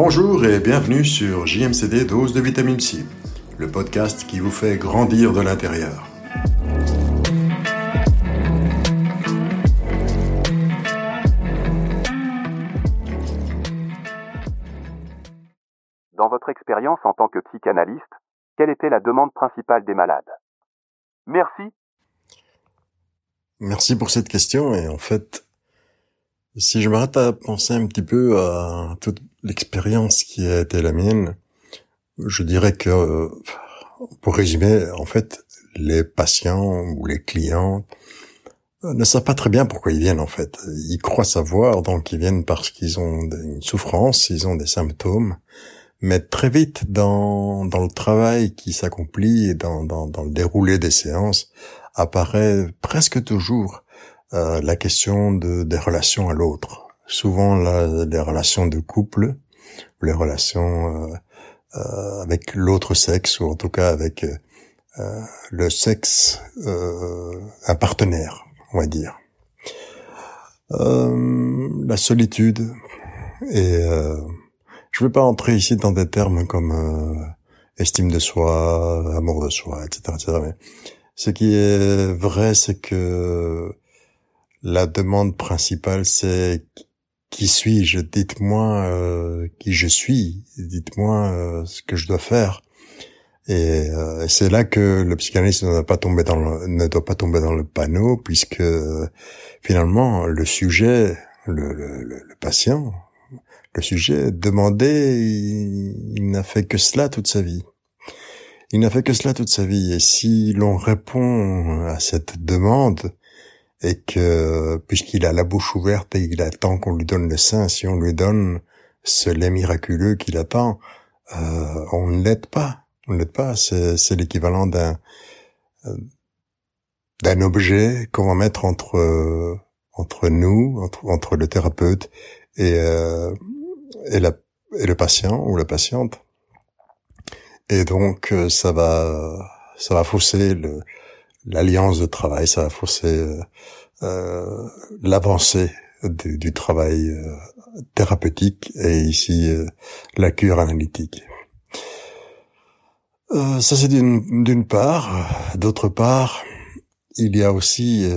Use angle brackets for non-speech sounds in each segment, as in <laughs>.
Bonjour et bienvenue sur JMCD Dose de Vitamine C, le podcast qui vous fait grandir de l'intérieur. Dans votre expérience en tant que psychanalyste, quelle était la demande principale des malades? Merci. Merci pour cette question et en fait, si je m'arrête à penser un petit peu à toute l'expérience qui a été la mienne, je dirais que, pour résumer, en fait, les patients ou les clients ne savent pas très bien pourquoi ils viennent en fait. Ils croient savoir, donc ils viennent parce qu'ils ont une souffrance, ils ont des symptômes, mais très vite dans, dans le travail qui s'accomplit et dans, dans le déroulé des séances apparaît presque toujours euh, la question de, des relations à l'autre. Souvent les relations de couple, les relations euh, euh, avec l'autre sexe ou en tout cas avec euh, le sexe, un partenaire, on va dire. la solitude et je ne vais pas entrer ici dans des termes comme euh, estime de soi, amour de soi, etc., etc. Mais ce qui est vrai, c'est que la demande principale, c'est qui suis-je? Dites-moi euh, qui je suis. Dites-moi euh, ce que je dois faire. Et c'est là que le psychanalyste ne doit pas tomber dans le, ne doit pas tomber dans le panneau, puisque finalement le sujet, le, le, le patient, le sujet demandé, il, n'a fait que cela toute sa vie. Il n'a fait que cela toute sa vie. Et si l'on répond à cette demande, et que, puisqu'il a la bouche ouverte et il attend qu'on lui donne le sein, si on lui donne ce lait miraculeux qu'il attend, euh, on ne l'aide pas. On ne l'aide pas. C'est, l'équivalent d'un, d'un objet qu'on va mettre entre, entre nous, entre, entre le thérapeute et, euh, et, la, et le patient ou la patiente. Et donc euh, ça va ça va fausser le, l'alliance de travail, ça va fausser euh, euh l'avancée du, du, travail euh, thérapeutique et ici la cure analytique. ça c'est d'une, part. D'autre part, il y a aussi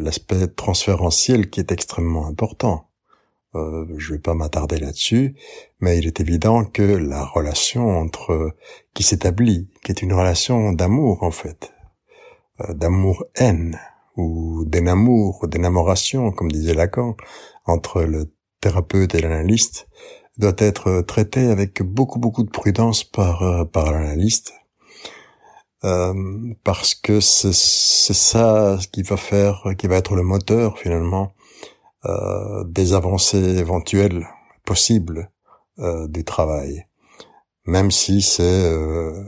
l'aspect transférentiel qui est extrêmement important. Euh, je vais pas m'attarder là-dessus, mais il est évident que la relation entre qui s'établit, qui est une relation d'amour en fait, euh, d'amour-haine ou d'énamour, d'énamoration, comme disait Lacan, entre le thérapeute et l'analyste, doit être traitée avec beaucoup beaucoup de prudence par euh, par l'analyste, euh, parce que c'est ça qui va faire, qui va être le moteur finalement euh, des avancées éventuelles possibles euh, du travail, même si c'est euh,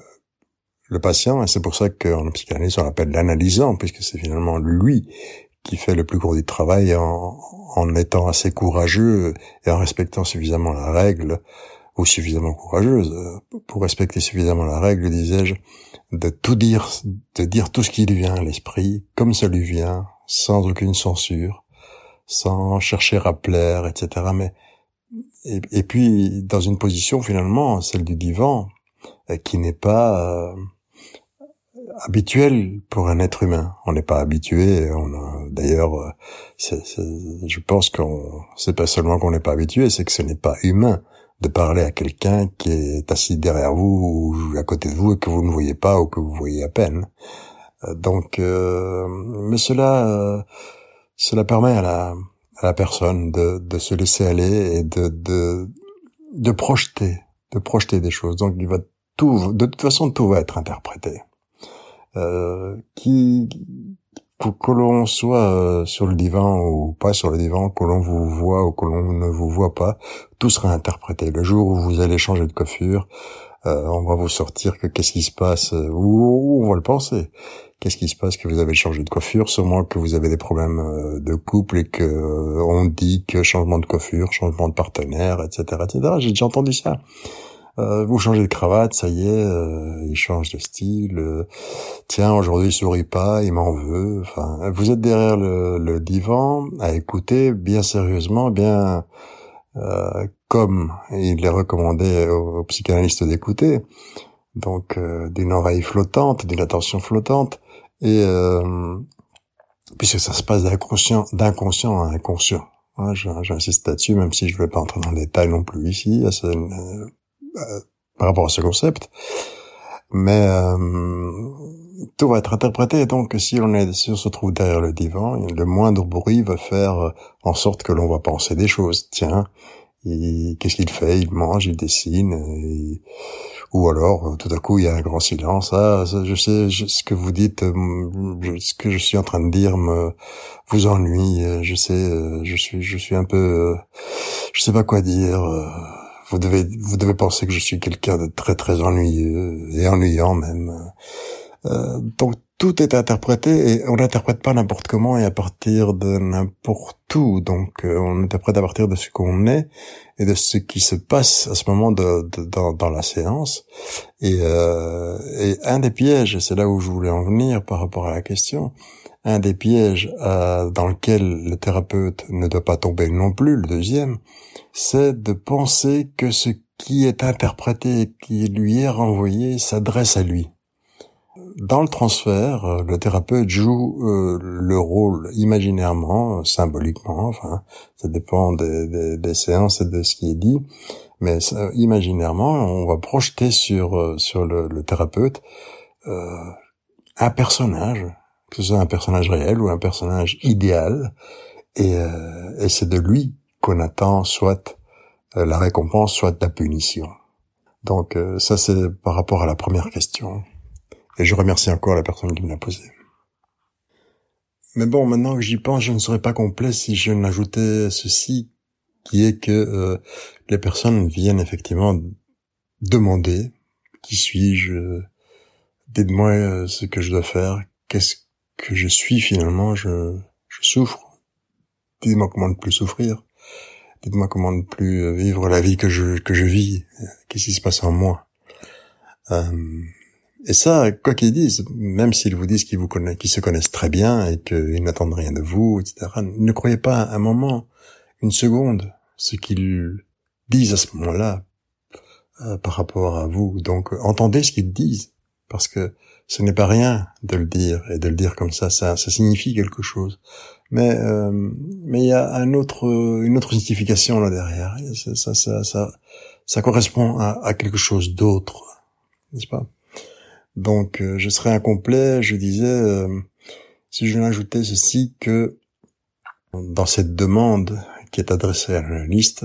le patient, et c'est pour ça qu'en psychanalyse on l'appelle l'analysant, puisque c'est finalement lui qui fait le plus gros du travail en, en étant assez courageux et en respectant suffisamment la règle, ou suffisamment courageuse, pour respecter suffisamment la règle, disais-je, de tout dire, de dire tout ce qui lui vient à l'esprit, comme ça lui vient, sans aucune censure, sans chercher à plaire, etc. Mais et, puis dans une position finalement celle du divan euh, qui n'est pas euh, habituelle pour un être humain. On n'est pas habitué. On d'ailleurs, euh, je pense qu'on c'est pas seulement qu'on n'est pas habitué, c'est que ce n'est pas humain de parler à quelqu'un qui est assis derrière vous ou à côté de vous et que vous ne voyez pas ou que vous voyez à peine. Donc, mais cela cela permet à la, à la personne de, de se laisser aller et de, de, de projeter, de projeter des choses. Donc il va tout, de toute façon tout va être interprété. Euh, qui que, l'on soit euh, sur le divan ou pas sur le divan, que l'on vous voit ou que l'on ne vous voit pas, tout sera interprété. Le jour où vous allez changer de coiffure, euh, on va vous sortir que qu'est-ce qui se passe, euh, ou, on va le penser. Qu'est-ce qui se passe que vous avez changé de coiffure, sûrement que vous avez des problèmes euh, de couple et que on dit que changement de coiffure, changement de partenaire, etc., etc. J'ai déjà entendu ça. Vous changez de cravate, ça y est, il change de style. tiens, aujourd'hui il sourit pas, il m'en veut. Enfin, vous êtes derrière le, le, divan à écouter bien sérieusement, bien euh, comme il est recommandé aux, psychanalystes d'écouter, donc euh, d'une oreille flottante, d'une attention flottante, et euh, puisque ça se passe d'inconscient, d'inconscient à inconscient. Hein, J'insiste là-dessus, même si je ne vais pas entrer dans le détail non plus ici, par rapport à ce concept. Mais tout va être interprété, donc si on, est, si on se trouve derrière le divan, le moindre bruit va faire en sorte que l'on va penser des choses. Tiens, qu'est-ce qu'il fait? Il mange, il dessine, ou alors tout à coup il y a un grand silence. Ah, je sais ce que vous dites, euh, ce que je suis en train de dire me vous ennuie. Je sais, je suis, je suis un peu, je sais pas quoi dire vous devez vous devez penser que je suis quelqu'un de très très ennuyeux et ennuyant même. Euh, donc tout est interprété et on n'interprète pas n'importe comment et à partir de n'importe où. Donc euh, on interprète à partir de ce qu'on est et de ce qui se passe à ce moment de, dans, dans, la séance. Et, euh, et un des pièges, et c'est là où je voulais en venir par rapport à la question, un des pièges euh, dans lequel le thérapeute ne doit pas tomber non plus, le deuxième, c'est de penser que ce qui est interprété, qui lui est renvoyé, s'adresse à lui. Dans le transfert, euh, le thérapeute joue euh, le rôle imaginairement, symboliquement, enfin, ça dépend des, des, séances et de ce qui est dit, mais imaginairement, on va projeter sur euh, sur le, le thérapeute un personnage, que ce soit un personnage réel ou un personnage idéal, et, et c'est de lui qu'on attend soit la récompense, soit la punition. Donc ça c'est par rapport à la première question. Et je remercie encore la personne qui me l'a posé. Mais bon, maintenant que j'y pense, je ne serais pas complet si je n'ajoutais ceci, qui est que euh, les personnes viennent effectivement demander qui suis-je, dites-moi euh, ce que je dois faire, qu'est-ce que je suis finalement, je, je souffre, dites-moi comment ne plus souffrir, dites-moi comment ne plus vivre la vie que je que je vis, qu'est-ce qui se passe en moi. Euh, et ça, quoi qu'ils disent, même s'ils vous disent qu'ils vous connaissent, qu'ils se connaissent très bien et qu'ils n'attendent rien de vous, etc., ne croyez pas un moment, une seconde, ce qu'ils disent à ce moment-là euh, par rapport à vous. Donc, entendez ce qu'ils disent, parce que ce n'est pas rien de le dire et de le dire comme ça, ça, ça signifie quelque chose. Mais euh, mais il y a un autre, une autre signification là derrière. Ça, ça, ça, ça, correspond à, quelque chose d'autre, n'est-ce pas? Donc euh, je serais incomplet, je disais, euh, si je n'ajoutais ceci que dans cette demande qui est adressée à l'analyste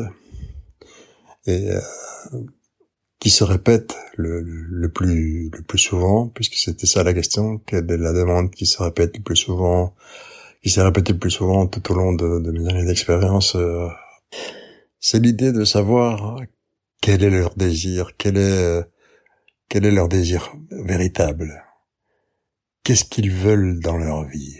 et euh, qui se répète le, le, plus le plus souvent, puisque c'était ça la question, quelle est la demande qui se répète le plus souvent, qui s'est répétée le plus souvent tout au long de, mes années d'expérience, c'est l'idée de savoir quel est leur désir, quel est quel est leur désir véritable Qu'est-ce qu'ils veulent dans leur vie?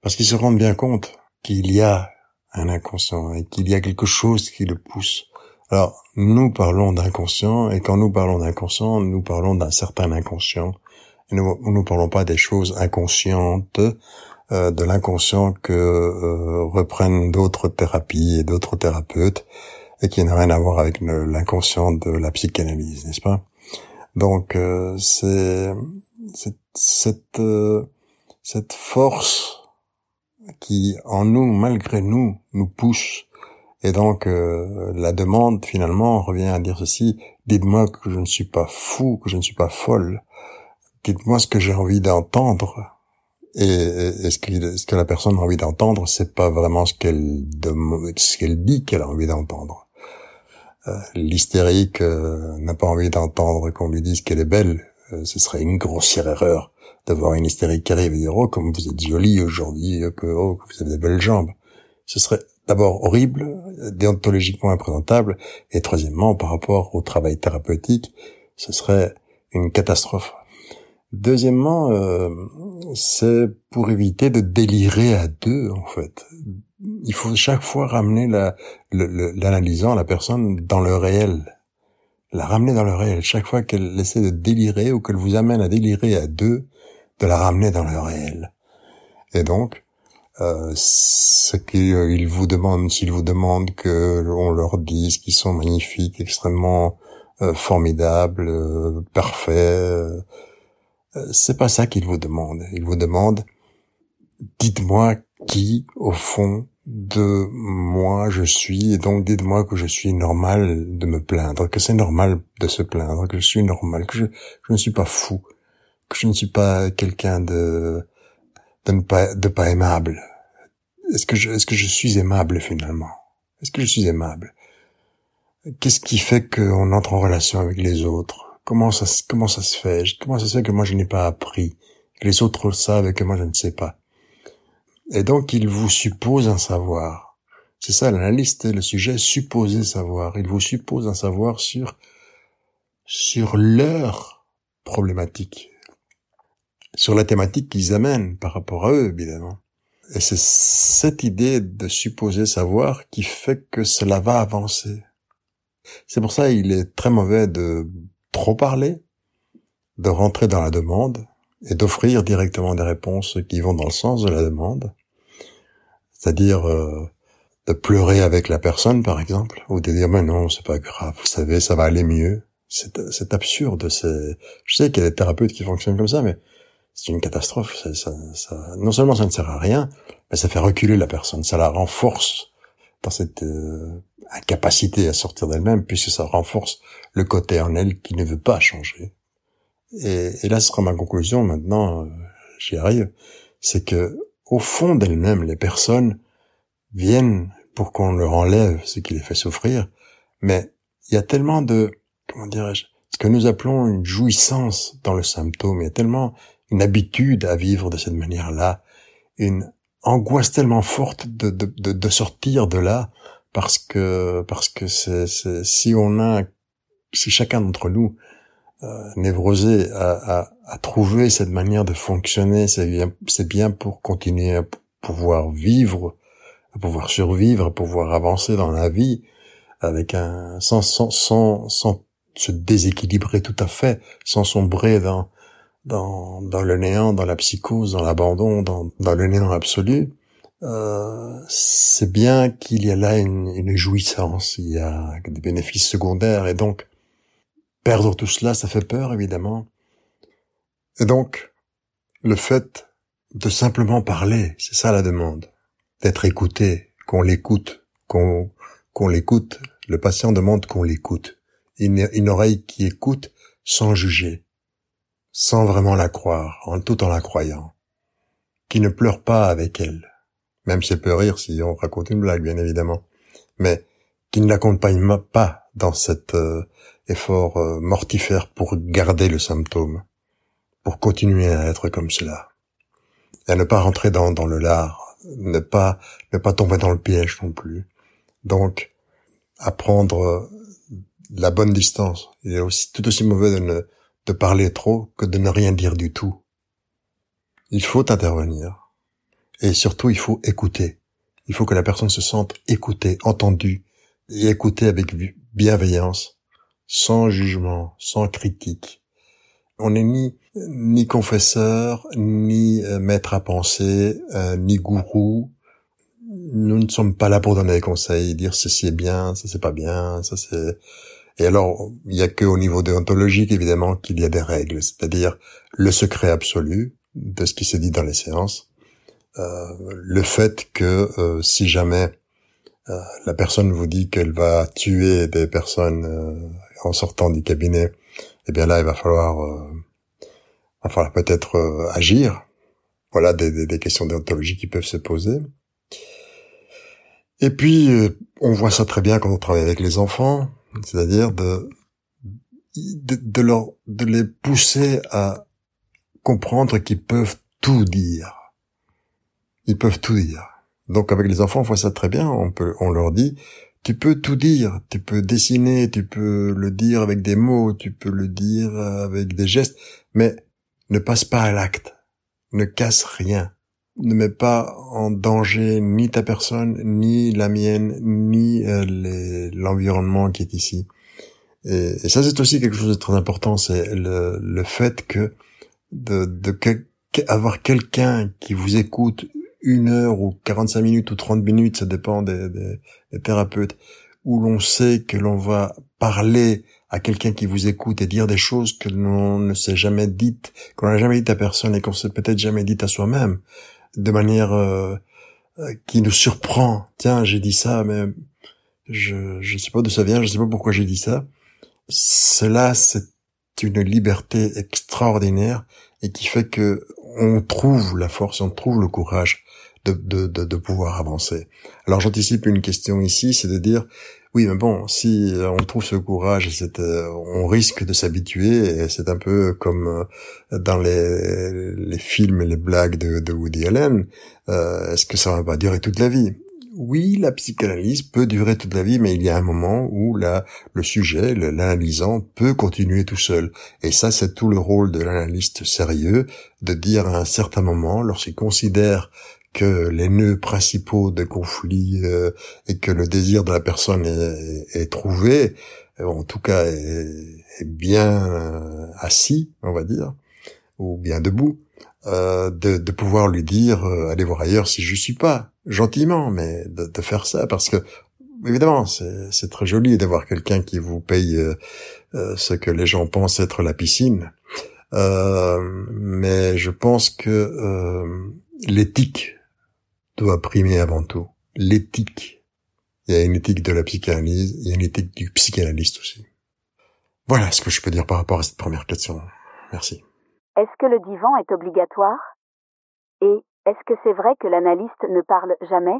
Parce qu'ils se rendent bien compte qu'il y a un inconscient et qu'il y a quelque chose qui le pousse. Alors, nous parlons d'inconscient et quand nous parlons d'inconscient, nous parlons d'un certain inconscient. Nous ne parlons pas des choses inconscientes, euh, de l'inconscient que euh, reprennent d'autres thérapies et d'autres thérapeutes et qui n'a rien à voir avec l'inconscient de la psychanalyse, n'est-ce pas? Donc euh, c'est cette euh, cette force qui en nous malgré nous nous pousse et donc euh, la demande finalement revient à dire ceci dites-moi que je ne suis pas fou que je ne suis pas folle. Dites-moi ce que j'ai envie d'entendre et, et, ce, ce, que la personne a envie d'entendre c'est pas vraiment ce qu'elle ce qu'elle dit qu'elle a envie d'entendre euh, l'hystérique euh, n'a pas envie d'entendre qu'on lui dise qu'elle est belle. Euh, ce serait une grossière erreur d'avoir une hystérique qui arrive et dire oh comme vous êtes jolie aujourd'hui, que, oh, que vous avez des belles jambes. Ce serait d'abord horrible, déontologiquement imprésentable, et troisièmement par rapport au travail thérapeutique, ce serait une catastrophe. Deuxièmement, euh, c'est pour éviter de délirer à deux, en fait. Il faut chaque fois ramener l'analysant, la personne, dans le réel. La ramener dans le réel. Chaque fois qu'elle essaie de délirer ou qu'elle vous amène à délirer à deux, de la ramener dans le réel. Et donc, euh, ce qu'ils vous demandent, s'ils vous demandent que on leur dise qu'ils sont magnifiques, extrêmement euh, formidables, euh, parfaits, euh, c'est pas ça qu'ils vous demandent. Ils vous demandent, dites-moi qui, au fond de moi je suis, et donc dites-moi que je suis normal de me plaindre, que c'est normal de se plaindre, que je suis normal, que je, ne suis pas fou, que je ne suis pas quelqu'un de de ne pas de pas aimable. Est-ce que je est-ce que je suis aimable finalement? Est-ce que je suis aimable? Qu'est-ce qui fait qu'on entre en relation avec les autres? Comment ça comment ça se fait? Comment ça se fait que moi je n'ai pas appris? Que les autres savent et que moi je ne sais pas Et donc il vous suppose un savoir. C'est ça l'analyste, le sujet supposé savoir. Il vous suppose un savoir sur sur leur problématique, sur la thématique qu'ils amènent par rapport à eux, évidemment. Et c'est cette idée de supposer savoir qui fait que cela va avancer. C'est pour ça qu'il est très mauvais de trop parler, de rentrer dans la demande et d'offrir directement des réponses qui vont dans le sens de la demande. C'est-à-dire euh, de pleurer avec la personne, par exemple, ou de dire mais non, c'est pas grave, vous savez, ça va aller mieux. C'est absurde. C'est, je sais qu'il y a des thérapeutes qui fonctionnent comme ça, mais c'est une catastrophe. Ça, ça, non seulement ça ne sert à rien, mais ça fait reculer la personne, ça la renforce dans cette euh, incapacité à sortir d'elle-même, puisque ça renforce le côté en elle qui ne veut pas changer. Et, et là, ce sera ma conclusion. Maintenant, euh, j'y arrive. C'est que au fond d'elles-mêmes, les personnes viennent pour qu'on leur enlève ce qui les fait souffrir, mais il y a tellement de, comment dirais-je, ce que nous appelons une jouissance dans le symptôme, il y a tellement une habitude à vivre de cette manière-là, une angoisse tellement forte de, de, de, de, sortir de là, parce que parce que c'est, si on a, si chacun d'entre nous euh, névrosé à, à, trouver cette manière de fonctionner, c'est bien, c'est bien pour continuer à pouvoir vivre, à pouvoir survivre, à pouvoir avancer dans la vie avec un sans sans sans, sans se déséquilibrer tout à fait, sans sombrer dans dans, dans le néant, dans la psychose, dans l'abandon, dans, dans le néant absolu, euh, c'est bien qu'il y a là une, une, jouissance, il y a des bénéfices secondaires, et donc perdre tout cela, ça fait peur évidemment. Et donc, le fait de simplement parler, c'est ça la demande, d'être écouté, qu'on l'écoute, qu'on qu'on l'écoute. Le patient demande qu'on l'écoute, une, une oreille qui écoute sans juger sans vraiment la croire, en tout en la croyant, qui ne pleure pas avec elle, même si elle peut rire si on raconte une blague, bien évidemment, mais qui ne l'accompagne pas dans cet euh, effort euh, mortifère pour garder le symptôme, pour continuer à être comme cela, et à ne pas rentrer dans, dans le lard, ne pas ne pas tomber dans le piège non plus. Donc, apprendre euh, la bonne distance. Il est aussi tout aussi mauvais de ne de parler trop que de ne rien dire du tout. Il faut intervenir. Et surtout, il faut écouter. Il faut que la personne se sente écoutée, entendue, et écoutée avec bienveillance, sans jugement, sans critique. On n'est ni ni confesseur, ni euh, maître à penser, euh, ni gourou. Nous ne sommes pas là pour donner des conseils, dire ceci est bien, ça c'est pas bien, ça c'est et alors, il n'y a qu'au niveau déontologique, évidemment, qu'il y a des règles, c'est-à-dire le secret absolu de ce qui se dit dans les séances, euh, le fait que euh, si jamais euh, la personne vous dit qu'elle va tuer des personnes euh, en sortant du cabinet, eh bien là, il va falloir, euh, va falloir peut-être agir. Voilà des, des, des questions déontologiques qui peuvent se poser. Et puis, on voit ça très bien quand on travaille avec les enfants c'est-à-dire de, de, de, les pousser à comprendre qu'ils peuvent tout dire. Ils peuvent tout dire. Donc avec les enfants, on voit ça très bien. On peut, on leur dit, tu peux tout dire. Tu peux dessiner, tu peux le dire avec des mots, tu peux le dire avec des gestes, mais ne passe pas à l'acte. Ne casse rien ne met pas en danger ni ta personne, ni la mienne, ni euh, l'environnement qui est ici. Et, ça, c'est aussi quelque chose de très important, c'est le, fait que de, avoir quelqu'un qui vous écoute une heure ou 45 minutes ou 30 minutes, ça dépend des, des thérapeutes, où l'on sait que l'on va parler à quelqu'un qui vous écoute et dire des choses que l'on ne s'est jamais dites, qu'on n'a jamais dites à personne et qu'on s'est peut-être jamais dites à soi-même, de manière euh, euh, qui nous surprend. Tiens, j'ai dit ça, mais je ne sais pas d'où ça vient, je sais pas pourquoi j'ai dit ça. Cela, c'est une liberté extraordinaire et qui fait que on trouve la force, on trouve le courage de, de, de, de pouvoir avancer. Alors j'anticipe une question ici, c'est de dire oui, mais bon, si euh, on trouve ce courage, c'est, euh, on risque de s'habituer. Et c'est un peu comme euh, dans les, les films et les blagues de, de Woody Allen. est-ce que ça va pas durer toute la vie? Oui, la psychanalyse peut durer toute la vie, mais il y a un moment où là, le sujet, l'analysant, peut continuer tout seul. Et ça, c'est tout le rôle de l'analyste sérieux, de dire à un certain moment, lorsqu'il considère que les nœuds principaux de conflit euh, et que le désir de la personne est, trouvé, euh, en tout cas est, bien euh, assis, on va dire, ou bien debout, de, pouvoir lui dire allez voir ailleurs si je suis pas, gentiment, mais de, faire ça parce que évidemment c'est très joli d'avoir quelqu'un qui vous paye ce que les gens pensent être la piscine, mais je pense que l'éthique doit primer avant tout. L'éthique. Il y a une éthique de la psychanalyse, il y a une éthique du psychanalyste aussi. Voilà ce que je peux dire par rapport à cette première question. Merci. Est-ce que le divan est obligatoire? Et est-ce que c'est vrai que l'analyste ne parle jamais?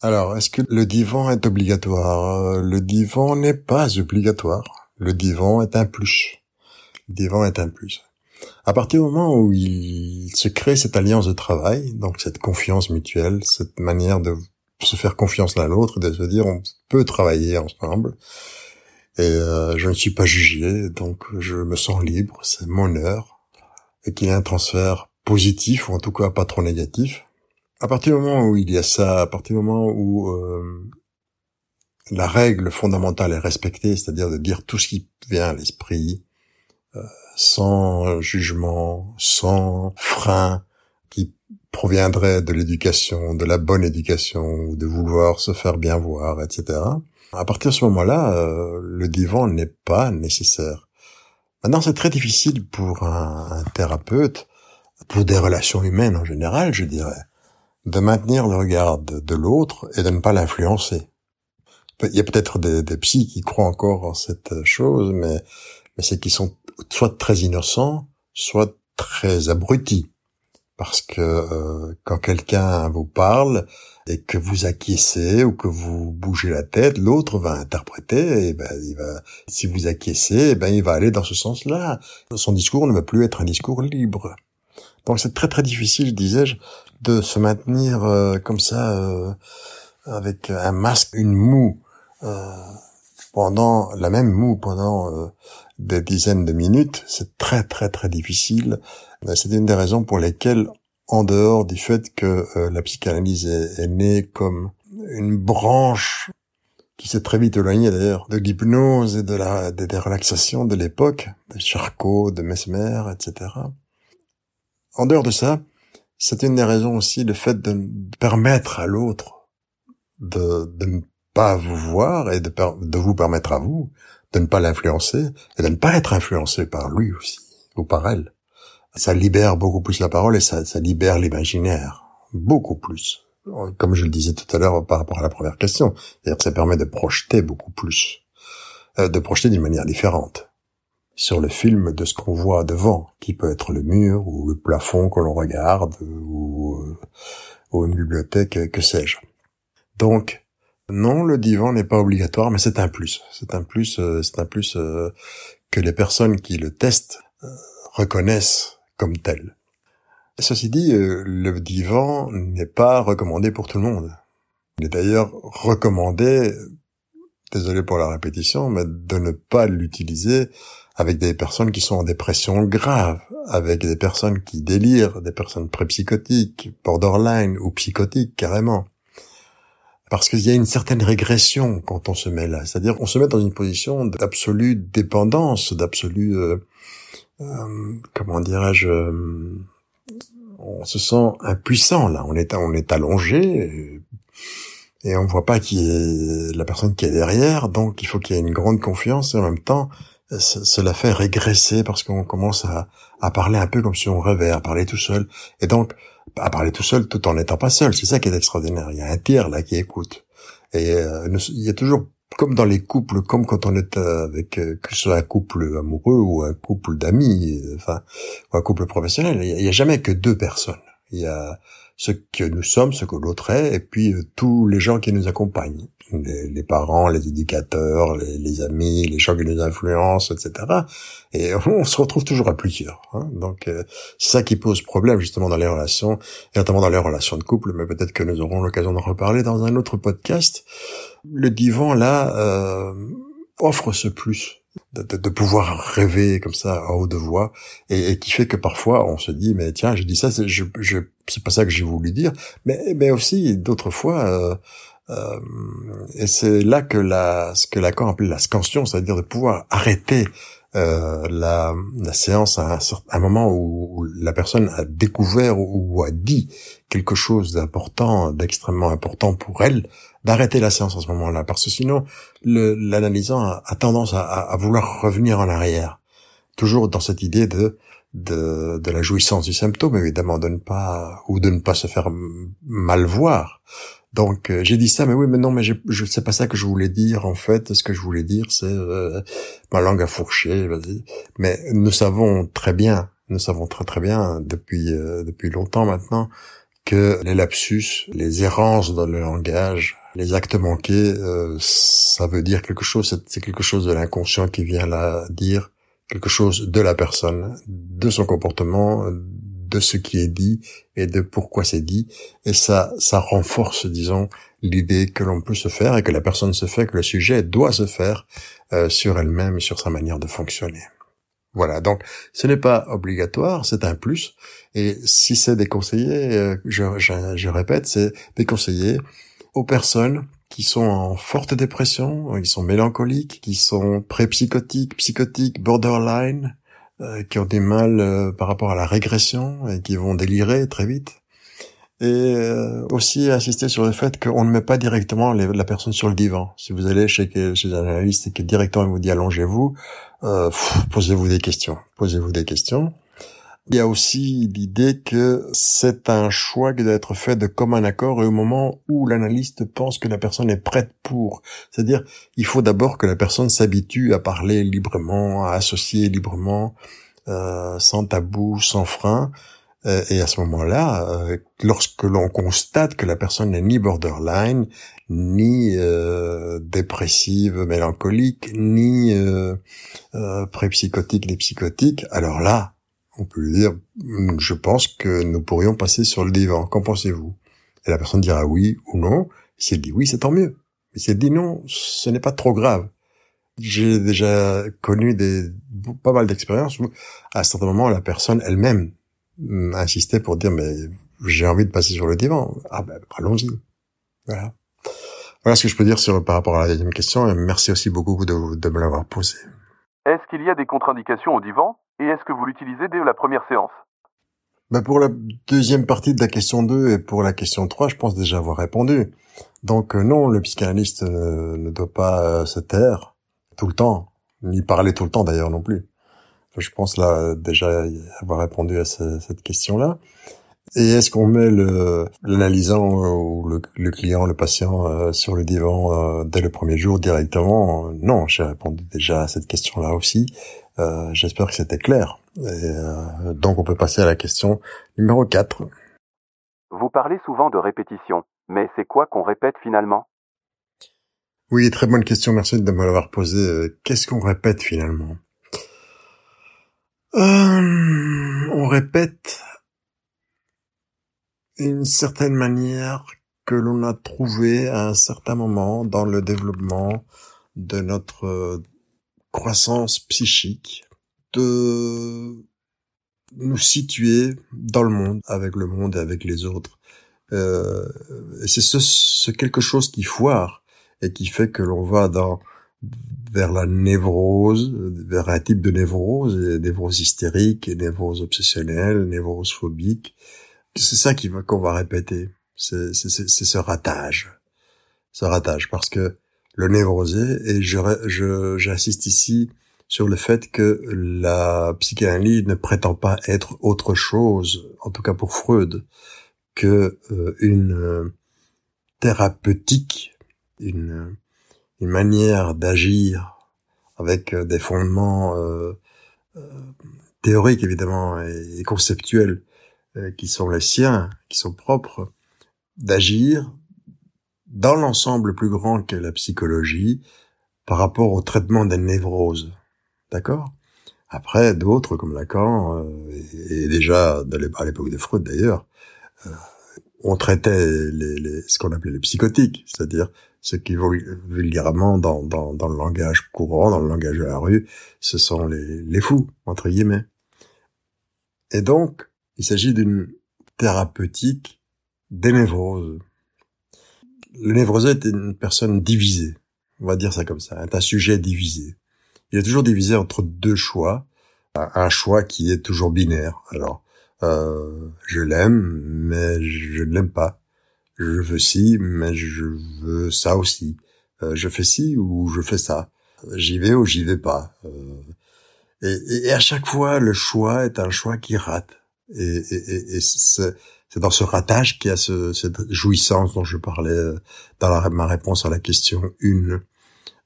Alors, est-ce que le divan est obligatoire? Le divan n'est pas obligatoire. Le divan est un plus. Le divan est un plus. À partir du moment où il se crée cette alliance de travail, donc cette confiance mutuelle, cette manière de se faire confiance l'un à l'autre, de se dire on peut travailler ensemble, et euh, je ne suis pas jugé, donc je me sens libre, c'est mon heure, et qu'il y ait un transfert positif, ou en tout cas pas trop négatif. À partir du moment où il y a ça, à partir du moment où euh, la règle fondamentale est respectée, c'est-à-dire de dire tout ce qui vient à l'esprit, sans jugement, sans frein qui proviendrait de l'éducation, de la bonne éducation, ou de vouloir se faire bien voir, etc. À partir de ce moment-là, euh, le divan n'est pas nécessaire. Maintenant, c'est très difficile pour un, thérapeute, pour des relations humaines en général, je dirais, de maintenir le regard de, l'autre et de ne pas l'influencer. Il y a peut-être des, des psys qui croient encore en cette chose, mais, mais c'est qu'ils sont soit très innocent, soit très abruti. Parce que euh, quand quelqu'un vous parle et que vous acquiescez ou que vous bougez la tête, l'autre va interpréter et ben il va si vous acquiescez, ben il va aller dans ce sens-là. Son discours ne va plus être un discours libre. Donc c'est très très difficile, disais-je, de se maintenir euh, comme ça euh, avec un masque, une moue pendant la même moue pendant des dizaines de minutes, c'est très très très difficile. C'est une des raisons pour lesquelles, en dehors du fait que euh, la psychanalyse est, née comme une branche qui s'est très vite éloignée d'ailleurs de l'hypnose et de la des, relaxations de l'époque, de Charcot, de Mesmer, etc. En dehors de ça, c'est une des raisons aussi le fait de permettre à l'autre de, de ne pas vous voir et de, de vous permettre à vous de ne pas l'influencer et de ne pas être influencé par lui aussi ou par elle. Ça libère beaucoup plus la parole et ça, ça libère l'imaginaire beaucoup plus. Comme je le disais tout à l'heure par rapport à la première question, c'est-à-dire que ça permet de projeter beaucoup plus, euh, de projeter d'une manière différente sur le film de ce qu'on voit devant, qui peut être le mur ou le plafond que l'on regarde ou, euh, ou une bibliothèque, que sais-je. Donc, non, le divan n'est pas obligatoire, mais c'est un plus. C'est un plus, euh, c'est un plus euh, que les personnes qui le testent euh, reconnaissent comme tel. Ceci dit, le divan n'est pas recommandé pour tout le monde. Il est d'ailleurs recommandé, désolé pour la répétition, mais de ne pas l'utiliser avec des personnes qui sont en dépression grave, avec des personnes qui délirent, des personnes prépsychotiques, borderline ou psychotiques carrément parce qu'il y a une certaine régression quand on se met là. C'est-à-dire qu'on se met dans une position d'absolue dépendance, d'absolue, euh, euh, comment dirais-je, euh, on se sent impuissant là. On est on est allongé et on voit pas qui est la personne qui est derrière. Donc il faut qu'il y ait une grande confiance et en même temps cela fait régresser parce qu'on commence à, à parler un peu comme si on rêvait, à parler tout seul. Et donc à parler tout seul tout en n'étant pas seul. C'est ça qui est extraordinaire. Il y a un tiers là qui écoute. Et euh, il y a toujours comme dans les couples, comme quand on est euh, avec euh, que ce soit un couple amoureux ou un couple d'amis, enfin, ou un couple professionnel, il n'y a, jamais que deux personnes. Il y a ce que nous sommes, ce que l'autre est, et puis tous les gens qui nous accompagnent les, parents, les éducateurs, les, amis, les gens qui nous influencent, etc. Et on se retrouve toujours à plusieurs. Hein. Donc euh, ça qui pose problème justement dans les relations, et notamment dans les relations de couple. Mais peut-être que nous aurons l'occasion d'en reparler dans un autre podcast. Le divan là euh, offre ce plus. De, de, pouvoir rêver comme ça à haute voix et, qui fait que parfois on se dit mais tiens j'ai dit ça c'est je, je c'est pas ça que j'ai voulu dire. Mais mais aussi d'autres fois euh, euh, et c'est là que la, ce que Lacan appelait la scansion, c'est-à-dire de pouvoir arrêter euh, la, la, séance à un moment où, la personne a découvert ou, a dit quelque chose d'important, d'extrêmement important pour elle, d'arrêter la séance à ce moment-là, parce que sinon l'analysant a, tendance à, vouloir revenir en arrière, toujours dans cette idée de de, de la jouissance du symptôme, évidemment, de ne pas ou de ne pas se faire mal voir. Donc euh, j'ai dit ça, mais oui, mais non, mais je sais pas ça que je voulais dire en fait. Ce que je voulais dire, c'est euh, ma langue a fourché, vas-y. Mais nous savons très bien, nous savons très très bien depuis euh, depuis longtemps maintenant que les lapsus, les errances dans le langage, les actes manqués, ça veut dire quelque chose. C'est quelque chose de l'inconscient qui vient là dire quelque chose de la personne, de son comportement, de ce qui est dit et de pourquoi c'est dit. Et ça, ça renforce, disons, l'idée que l'on peut se faire et que la personne se fait, que le sujet doit se faire euh, sur elle-même et sur sa manière de fonctionner. Voilà, donc ce n'est pas obligatoire, c'est un plus. Et si c'est déconseillé, euh, je, je, répète, c'est déconseillé aux personnes qui sont en forte dépression, qui sont mélancoliques, qui sont pré-psychotiques, psychotiques, borderline, euh, qui ont des mal euh, par rapport à la régression et qui vont délirer très vite. Et euh, aussi insister sur le fait qu'on ne met pas directement la personne sur le divan. Si vous allez chez, chez un analyste et que directement vous dit allongez-vous, posez-vous des questions. Posez-vous des questions. Il y a aussi l'idée que c'est un choix qui doit être fait de commun accord et au moment où l'analyste pense que la personne est prête pour. C'est-à-dire, il faut d'abord que la personne s'habitue à parler librement, à associer librement, euh, sans tabou, sans frein. Euh, et à ce moment-là, euh, lorsque l'on constate que la personne n'est ni borderline, ni euh, dépressive, mélancolique, ni pré-psychotique, ni psychotique, alors là, on peut lui dire, hmm, je pense que nous pourrions passer sur le divan. Qu'en pensez-vous? Et la personne dira oui ou non. Si elle dit oui, c'est tant mieux. Mais si elle dit non, ce n'est pas trop grave. J'ai déjà connu des pas mal d'expériences où, à un certain moment, la personne elle-même hmm, insistait pour dire, mais j'ai envie de passer sur le divan. Ah ben, allons-y. Voilà. Voilà ce que je peux dire sur, par rapport à la deuxième question. Merci aussi beaucoup de, de me l'avoir posé. Est-ce qu'il y a des contre-indications au divan? Et est-ce que vous l'utilisez dès la première séance? Bah Pour la deuxième partie de la question 2 et pour la question 3, je pense déjà avoir répondu. Donc euh, non, le psychanalyste ne, doit pas euh, se taire tout le temps, ni parler tout le temps d'ailleurs non plus. Je pense là déjà avoir répondu à cette question-là. Et est-ce qu'on met l'analysant ou le, client, le patient euh, sur le divan dès le premier jour directement? Non, j'ai répondu déjà à cette question-là aussi. Euh, j'espère que c'était clair. Et, euh, donc on peut passer à la question numéro 4. Vous parlez souvent de répétition, mais c'est quoi qu'on répète finalement? Oui, très bonne question, merci de me l'avoir posée. Euh, qu'est-ce qu'on répète finalement? On répète une certaine manière que l'on a trouvé à un certain moment dans le développement de notre croissance psychique, de nous situer dans le monde, avec le monde et avec les autres. Euh, c'est ce, quelque chose qui foire et qui fait que l'on va dans vers la névrose, vers un type de névrose, névrose hystérique, névrose obsessionnelle, névrose phobique, c'est ça qui va qu'on va répéter. C'est ce ratage, ce ratage, parce que le névrosé et je j'insiste ici sur le fait que la psychanalyse ne prétend pas être autre chose, en tout cas pour Freud, que euh, une euh, thérapeutique, une, une manière d'agir avec euh, des fondements théoriques évidemment et, conceptuels qui sont les siens, qui sont propres, d'agir dans l'ensemble plus grand que la psychologie par rapport au traitement des névroses. D'accord? Après, d'autres, comme Lacan, et, déjà à l'époque de Freud d'ailleurs, on traitait les, ce qu'on appelait les psychotiques, c'est-à-dire ce qui vulgairement dans, dans, dans, le langage courant, dans le langage de la rue, ce sont les, les fous, entre guillemets. Et donc, il s'agit d'une thérapeutique des névroses. Le névrosé est une personne divisée, on va dire ça comme ça, est un sujet divisé. Il est toujours divisé entre deux choix, un choix qui est toujours binaire. Alors, euh, je l'aime, mais je ne l'aime pas. Je veux ci, mais je veux ça aussi. Euh, je fais ci ou je fais ça. J'y vais ou j'y vais pas. Euh, et, et, à chaque fois, le choix est un choix qui rate. Et, et, et c'est dans ce ratage qu'il y a ce, cette jouissance dont je parlais euh, dans la, ma réponse à la question une.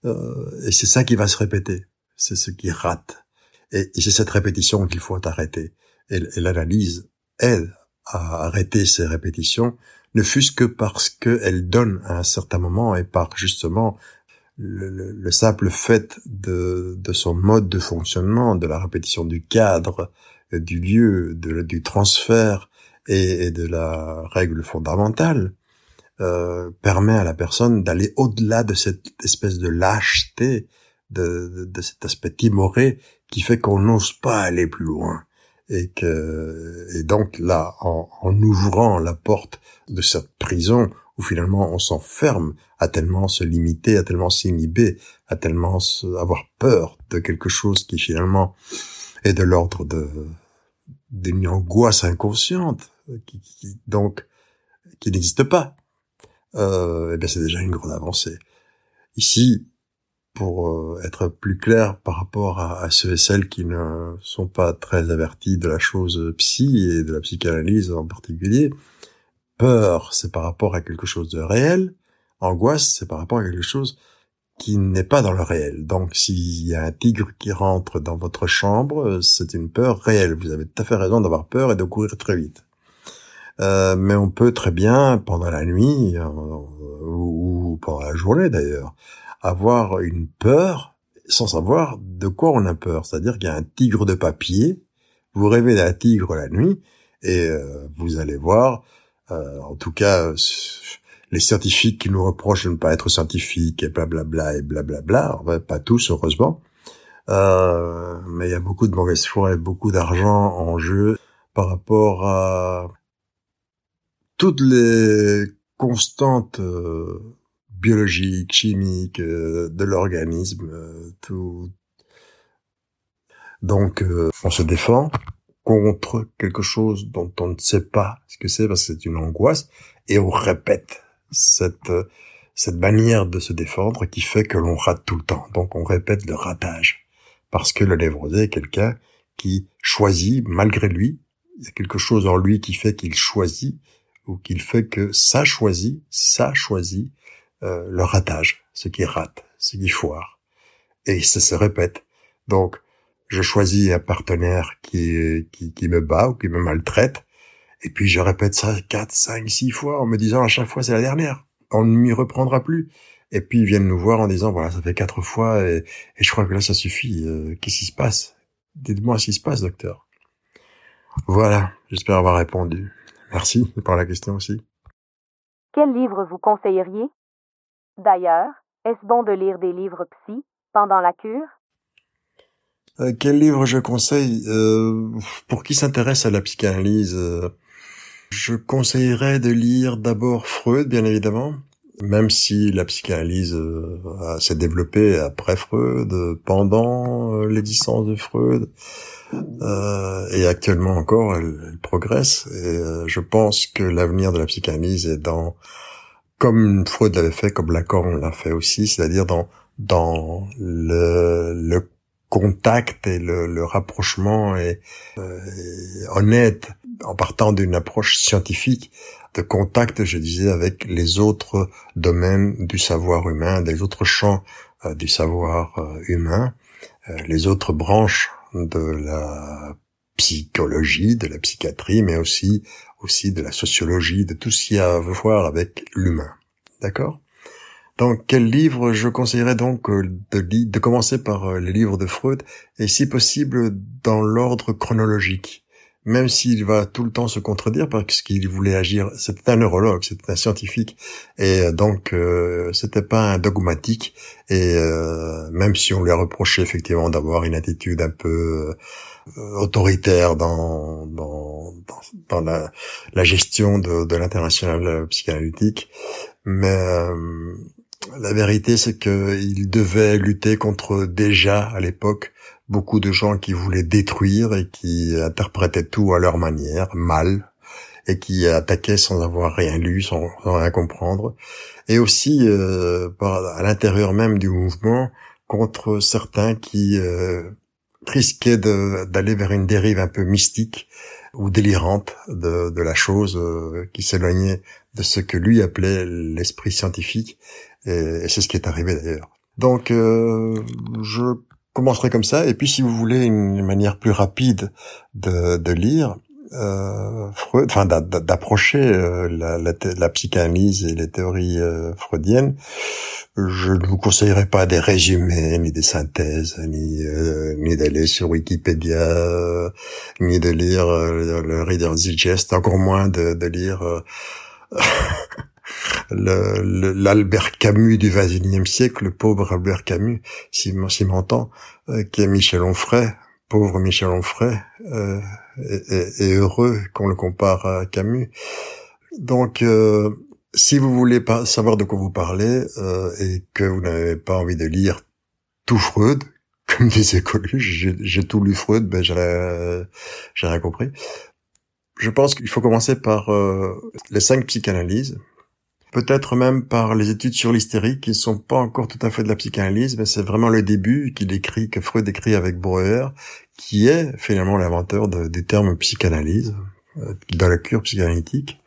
Euh, et c'est ça qui va se répéter. C'est ce qui rate. Et, et c'est cette répétition qu'il faut arrêter et, l'analyse aide à arrêter ces répétitions, ne fût-ce que parce qu'elle donne à un certain moment et par justement le, simple fait de, son mode de fonctionnement, de la répétition du cadre, du lieu, du transfert et, de la règle fondamentale, euh, permet à la personne d'aller au-delà de cette espèce de lâcheté, de, de cet aspect timoré qui fait qu'on n'ose pas aller plus loin. Et que et donc là en, en, ouvrant la porte de cette prison où finalement on s'enferme à tellement se limiter, à tellement s'inhiber, à tellement avoir peur de quelque chose qui finalement est de l'ordre de d'une angoisse inconsciente qui, qui donc qui n'existe pas. Euh, eh c'est déjà une grande avancée. Ici, pour euh, être plus clair par rapport à, ceux et celles qui ne sont pas très avertis de la chose psy et de la psychanalyse en particulier. Peur, c'est par rapport à quelque chose de réel. Angoisse, c'est par rapport à quelque chose qui n'est pas dans le réel. Donc, s'il y a un tigre qui rentre dans votre chambre, c'est une peur réelle. Vous avez tout à fait raison d'avoir peur et de courir très vite. Euh, mais on peut très bien, pendant la nuit, euh, ou pendant la journée d'ailleurs, avoir une peur sans savoir de quoi on a peur. C'est-à-dire qu'il y a un tigre de papier, vous rêvez d'un tigre la nuit, et euh, vous allez voir, euh, en tout cas, les scientifiques qui nous reprochent de ne pas être scientifiques, et blablabla, et blablabla, pas tous, heureusement, euh, mais il y a beaucoup de mauvaise foi et beaucoup d'argent en jeu par rapport à toutes les constantes biologique, chimique, euh, de l'organisme, euh, tout. Donc, euh, on se défend contre quelque chose dont on ne sait pas ce que c'est parce que c'est une angoisse et on répète cette cette manière de se défendre qui fait que l'on rate tout le temps. Donc on répète le ratage parce que le névrosé est quelqu'un qui choisit malgré lui. Il y a quelque chose en lui qui fait qu'il choisit ou qu'il fait que ça choisit, ça choisit euh, le ratage, ce qui rate, ce qui foire. Et ça se répète. Donc, je choisis un partenaire qui, qui, qui me bat ou qui me maltraite, et puis je répète ça quatre, cinq, six fois en me disant à chaque fois c'est la dernière. On ne m'y reprendra plus. Et puis ils viennent nous voir en disant voilà ça fait quatre fois et, et je crois que là ça suffit. Euh, qu'est-ce qui se passe? Dites-moi ce qui se passe, docteur. Voilà, j'espère avoir répondu. Merci <laughs> pour la question aussi. Quel livre vous conseilleriez? D'ailleurs, est-ce bon de lire des livres psy pendant la cure? Euh, Quel livre je conseille? Euh, Pour qui s'intéresse à la psychanalyse, euh, je conseillerais de lire d'abord Freud, bien évidemment, même si la psychanalyse euh, s'est développée après Freud, pendant euh, l'existence de Freud, euh, et actuellement encore, elle, progresse. Et je pense que l'avenir de la psychanalyse est dans, comme Freud l'avait fait, comme Lacan l'a fait aussi, c'est-à-dire dans dans le, le contact et le, le rapprochement est, honnête en partant d'une approche scientifique de contact, je disais, avec les autres domaines du savoir humain, des autres champs euh, du savoir euh, humain, euh, les autres branches de la psychologie, de la psychiatrie, mais aussi aussi de la sociologie, de tout ce qui a à voir avec l'humain. D'accord? Donc, quel livre je conseillerais donc de, de commencer par les livres de Freud, et si possible dans l'ordre chronologique? Même s'il va tout le temps se contredire parce qu'il voulait agir. C'était un neurologue, c'était un scientifique, et euh, donc euh, c'était pas un dogmatique. Et euh, même si on lui a reproché effectivement d'avoir une attitude un peu euh, autoritaire dans dans, dans, la, la, gestion de, de l'international psychanalytique, mais la vérité c'est qu'il devait lutter contre déjà à l'époque beaucoup de gens qui voulaient détruire et qui interprétaient tout à leur manière, mal, et qui attaquaient sans avoir rien lu, sans, rien comprendre, et aussi euh, à l'intérieur même du mouvement contre certains qui euh, risquaient d'aller vers une dérive un peu mystique ou délirante de, de la chose euh, qui s'éloignait de ce que lui appelait l'esprit scientifique, et, et c'est ce qui est arrivé d'ailleurs. Donc, euh, je commencerai comme ça. Et puis, si vous voulez une manière plus rapide de, de lire, euh, Freud, enfin d'approcher euh, la, la, la, psychanalyse et les théories euh, freudiennes, je ne vous conseillerais pas des résumés, ni des synthèses, ni euh, ni d'aller sur Wikipédia, ni de lire le Reader's Digest, encore moins de, de lire <laughs> l'Albert Camus du XXIe siècle, le pauvre Albert Camus, si, si m'entend, euh, qui est Michel Onfray, pauvre Michel Onfray, euh, est, heureux qu'on le compare à Camus. Donc, euh, si vous voulez pas savoir de quoi vous parlez euh, et que vous n'avez pas envie de lire tout Freud, <laughs> comme disait Coluche, j'ai tout lu Freud, ben j'ai rien compris. Je pense qu'il faut commencer par les cinq psychanalyses, peut-être même par les études sur l'hystérie qui ne sont pas encore tout à fait de la psychanalyse, mais c'est vraiment le début qu'il écrit, que Freud écrit avec Breuer, qui est finalement l'inventeur des termes psychanalyse euh, dans la cure psychanalytique.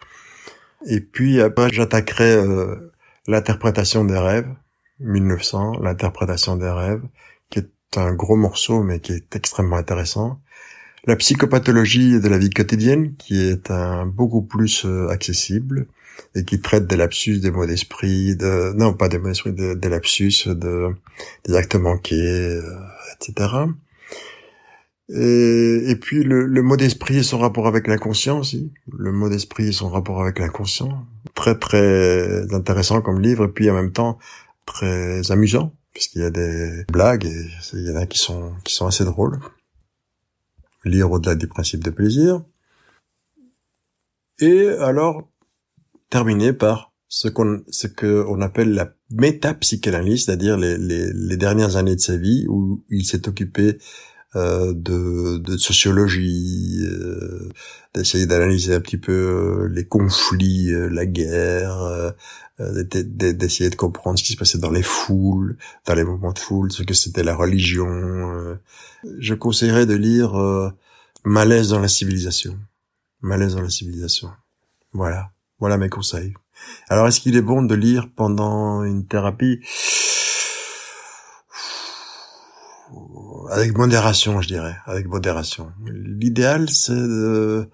Et puis après, j'attaquerai euh, l'interprétation des rêves, 1900, l'interprétation des rêves, qui est un gros morceau, mais qui est extrêmement intéressant. La psychopathologie de la vie quotidienne, qui est un beaucoup plus euh, accessible et qui traite des lapsus, des mots d'esprit, de non pas des mots d'esprit, des lapsus, de des actes manqués, euh, etc. Et, et puis le, le mot d'esprit et son rapport avec l'inconscient aussi. Le mot d'esprit et son rapport avec l'inconscient. Très très intéressant comme livre et puis en même temps très amusant puisqu'il y a des blagues et il y en a qui sont qui sont assez drôles. Lire au-delà du principe de plaisir. Et alors, terminé par ce qu'on ce que on appelle la métapsychanalyse, c'est-à-dire les, les, les, dernières années de sa vie où il s'est occupé euh, de, de sociologie, euh, d'essayer d'analyser un petit peu euh, les conflits, euh, la guerre, euh, d'essayer de comprendre ce qui se passait dans les foules, dans les moments de foule, ce que c'était la religion. Je conseillerais de lire Malaise dans la civilisation. Malaise dans la civilisation. Voilà. Voilà mes conseils. Alors, est-ce qu'il est bon de lire pendant une thérapie? Avec modération, je dirais, avec modération. L'idéal, c'est de,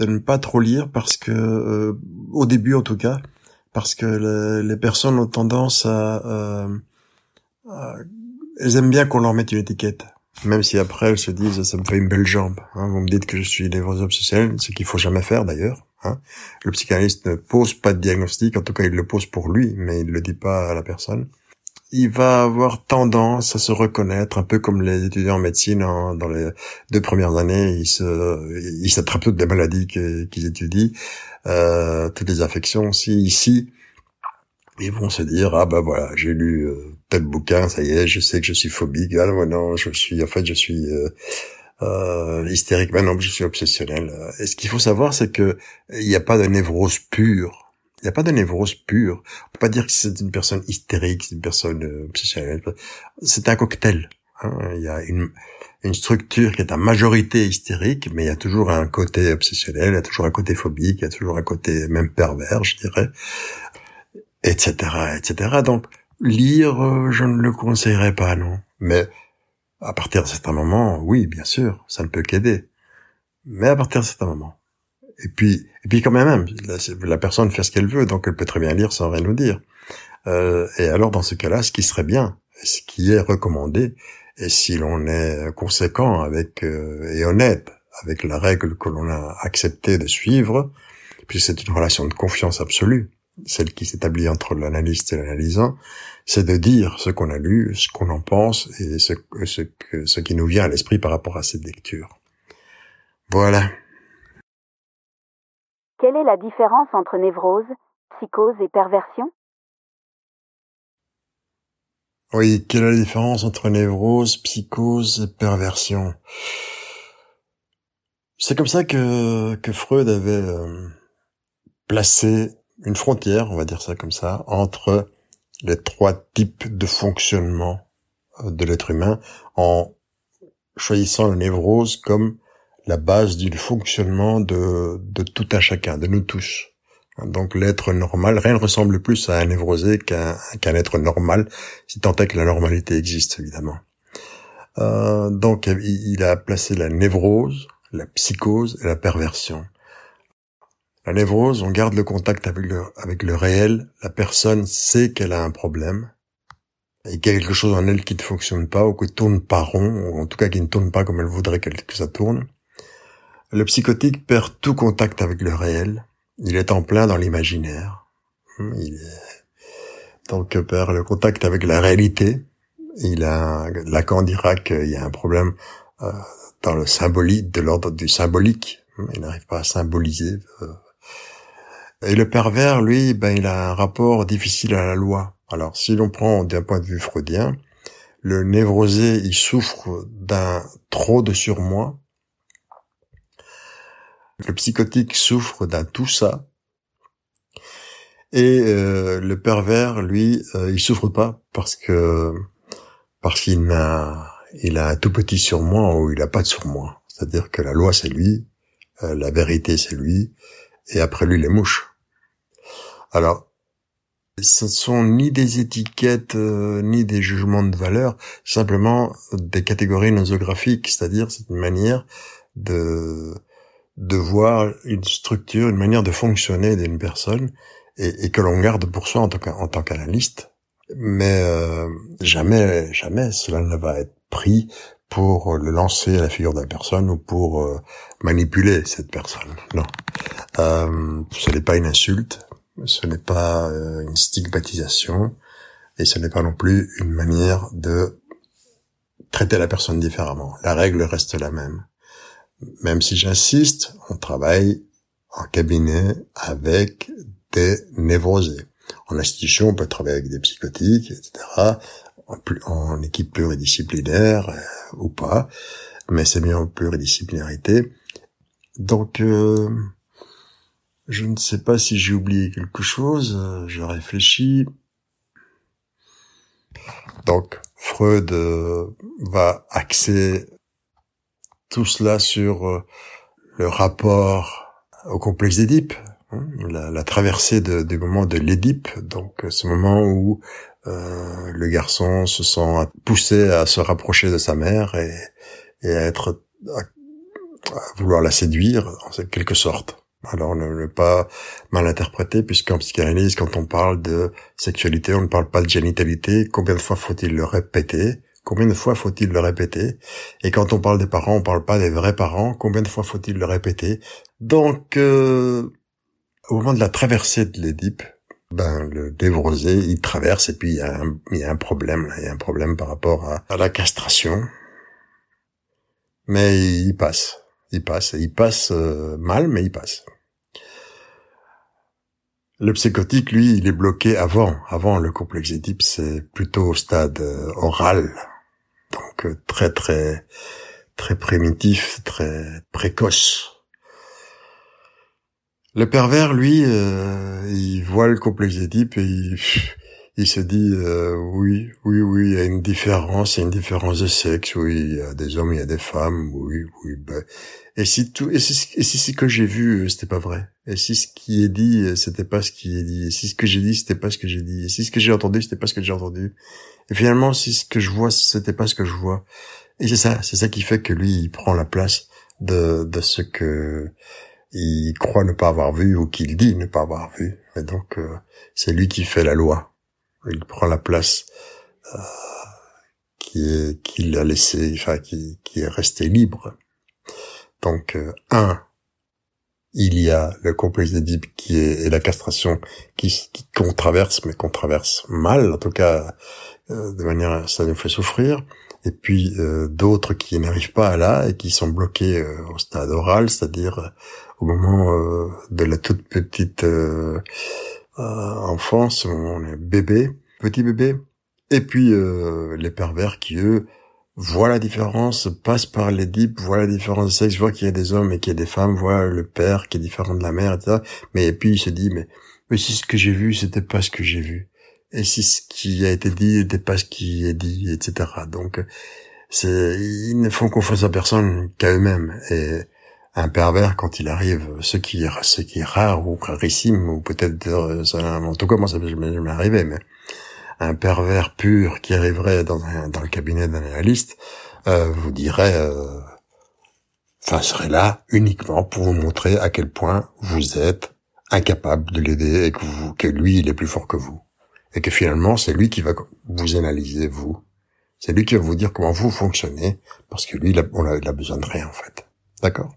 ne pas trop lire parce que, euh, au début en tout cas, parce que les personnes ont tendance à, elles aiment bien qu'on leur mette une étiquette. Même si après elles se disent ça me fait une belle jambe. Hein. Vous me dites que je suis névrose obsessionnelle, ce qu'il faut jamais faire d'ailleurs. Hein. Le psychanalyste ne pose pas de diagnostic, en tout cas il le pose pour lui, mais il le dit pas à la personne. Il va avoir tendance à se reconnaître, un peu comme les étudiants en médecine dans les deux premières années, ils se, ils s'attrapent toutes les maladies qu'ils étudient, euh, toutes les affections aussi. Ici, ils vont se dire ah bah voilà j'ai lu euh, tel bouquin ça y est je sais que je suis phobique ah non je suis en fait je suis euh, euh, hystérique maintenant je suis obsessionnel et ce qu'il faut savoir c'est que il n'y a pas de névrose pure il n'y a pas de névrose pure on peut pas dire que c'est une personne hystérique c'est une personne euh, obsessionnelle c'est un cocktail hein. il y a une une structure qui est en majorité hystérique, mais il y a toujours un côté obsessionnel, il y a toujours un côté phobique, il y a toujours un côté même pervers, je dirais etc., etc. Donc, lire, euh, je ne le conseillerais pas, non. Mais à partir de certain moment, oui, bien sûr, ça ne peut qu'aider. Mais à partir de certain moment. Et puis, et puis quand même, la, la personne fait ce qu'elle veut, donc elle peut très bien lire sans rien nous dire. Euh, et alors, dans ce cas-là, ce qui serait bien, ce qui est recommandé, et si l'on est conséquent avec euh, et honnête avec la règle que l'on a accepté de suivre, puis c'est une relation de confiance absolue, celle qui s'établit entre l'analyste et l'analysant, c'est de dire ce qu'on a lu, ce qu'on en pense et ce, ce, ce qui nous vient à l'esprit par rapport à cette lecture. Voilà. Quelle est la différence entre névrose, psychose et perversion? Oui, quelle est la différence entre névrose, psychose et perversion? C'est comme ça que, que Freud avait euh, placé une frontière, on va dire ça comme ça, entre les trois types de fonctionnement euh, de l'être humain en choisissant la névrose comme la base du fonctionnement de, tout un chacun, de nous tous. Donc l'être normal, rien ne ressemble plus à un névrosé qu'un qu'un être normal, si tant est que la normalité existe évidemment. Euh, donc il a placé la névrose, la psychose et la perversion. La névrose, on garde le contact avec le, avec le réel, la personne sait qu'elle a un problème, et qu'il y a quelque chose en elle qui ne fonctionne pas, ou qui tourne pas rond, ou en tout cas qui ne tourne pas comme elle voudrait que ça tourne. Le psychotique perd tout contact avec le réel, il est en plein dans l'imaginaire. Il donc perd le contact avec la réalité. Il a, Lacan dira qu'il y a un problème euh, dans le symbolique, de l'ordre du symbolique. Il n'arrive pas à symboliser, euh, et le pervers, lui, ben, il a un rapport difficile à la loi. Alors, si l'on prend d'un point de vue freudien, le névrosé, il souffre d'un trop de surmoi. Le psychotique souffre d'un tout ça. Et euh, le pervers, lui, euh, il souffre pas parce que parce qu'il a il a un tout petit surmoi ou il a pas de surmoi. C'est-à-dire que la loi c'est lui, euh, la vérité c'est lui, et après lui les mouches. Alors, ce sont ni des étiquettes euh, ni des jugements de valeur, simplement des catégories nosographiques, c'est-à-dire c'est une manière de de voir une structure, une manière de fonctionner d'une personne et, que l'on garde pour soi en tant qu'analyste. Mais euh, jamais, jamais cela ne va être pris pour le lancer à la figure de la personne ou pour euh, manipuler cette personne. Non, ce n'est pas une insulte, ce n'est pas euh, une stigmatisation et ce n'est pas non plus une manière de traiter la personne différemment. La règle reste la même. Même si j'insiste, on travaille en cabinet avec des névrosés. En institution, on peut travailler avec des psychotiques, etc. En, équipe pluridisciplinaire euh, ou pas, mais c'est mieux en pluridisciplinarité. Donc, euh, je ne sais pas si j'ai oublié quelque chose, euh, je réfléchis. Donc, Freud va axer tout cela sur le rapport au complexe d'Édipe, hein, la, traversée du moment de l'Édipe, donc ce moment où le garçon se sent poussé à se rapprocher de sa mère et, à être à vouloir la séduire en quelque sorte. Alors ne, pas mal interpréter, puisqu'en psychanalyse, quand on parle de sexualité, on ne parle pas de génitalité. Combien de fois faut-il le répéter? Combien de fois faut-il le répéter? Et quand on parle des parents, on parle pas des vrais parents. Combien de fois faut-il le répéter? Donc, euh, au moment de la traversée de l'Édipe, ben le névrosé, il traverse et puis il y a un, il y a un problème. Là. Il y a un problème par rapport à, à la castration, mais il passe. Il passe, il passe euh, mal, mais il passe. Le psychotique, lui, il est bloqué avant. Avant, le complexe Édipe, c'est plutôt au stade euh, oral. Donc, euh, très, très, très primitif, très précoce. Le pervers, lui, euh, il voit le complexe Édipe et il, <laughs> il se dit euh, oui, oui, oui, il y a une différence, il y a une différence de sexe, oui, il y a des hommes, il y a des femmes, oui, oui. Ben. Et si tout, et si, ce que j'ai vu, euh, c'était pas vrai, et si ce qui est dit, euh, c'était pas ce qui est dit, et si ce que j'ai dit, c'était pas ce que j'ai dit, et si ce que j'ai entendu, c'était pas ce que j'ai entendu, et finalement, si ce que je vois, c'était pas ce que je vois, et c'est ça, c'est ça qui fait que lui, il prend la place de de ce que il croit ne pas avoir vu ou qu'il dit ne pas avoir vu. Et donc, c'est lui qui fait la loi il prend la place euh, qui est qu'il a laissé, enfin qui, qui est resté libre. Donc euh, un, il y a le complexe d'Édipe qui est et la castration qui, qu'on traverse, mais qu'on traverse mal, en tout cas euh, de manière ça nous fait souffrir. Et puis d'autres qui n'arrivent pas à là et qui sont bloqués au stade oral, c'est-à-dire au moment de la toute petite euh, enfance, on est bébé, petit bébé, et puis euh, les pervers qui eux voient la différence, passent par les dips, voient la différence de sexe, voient qu'il y a des hommes et qu'il y a des femmes, voient le père qui est différent de la mère, etc. Mais et puis il se dit mais mais si ce que j'ai vu c'était pas ce que j'ai vu, et si ce qui a été dit n'était pas ce qui est dit, etc. Donc c'est ils ne font confiance à personne qu'à eux-mêmes et un pervers quand il arrive, ce qui est, rare ou rarissime, ou peut-être, en tout cas moi ça m'est arrivé, mais un pervers pur qui arriverait dans, le cabinet d'un analyste euh, vous dirait, euh, enfin serait là uniquement pour vous montrer à quel point vous êtes incapable de l'aider et que, vous, que lui il est plus fort que vous. Et que finalement c'est lui qui va vous analyser vous, c'est lui qui va vous dire comment vous fonctionnez parce que lui il a, on a besoin de rien en fait, d'accord?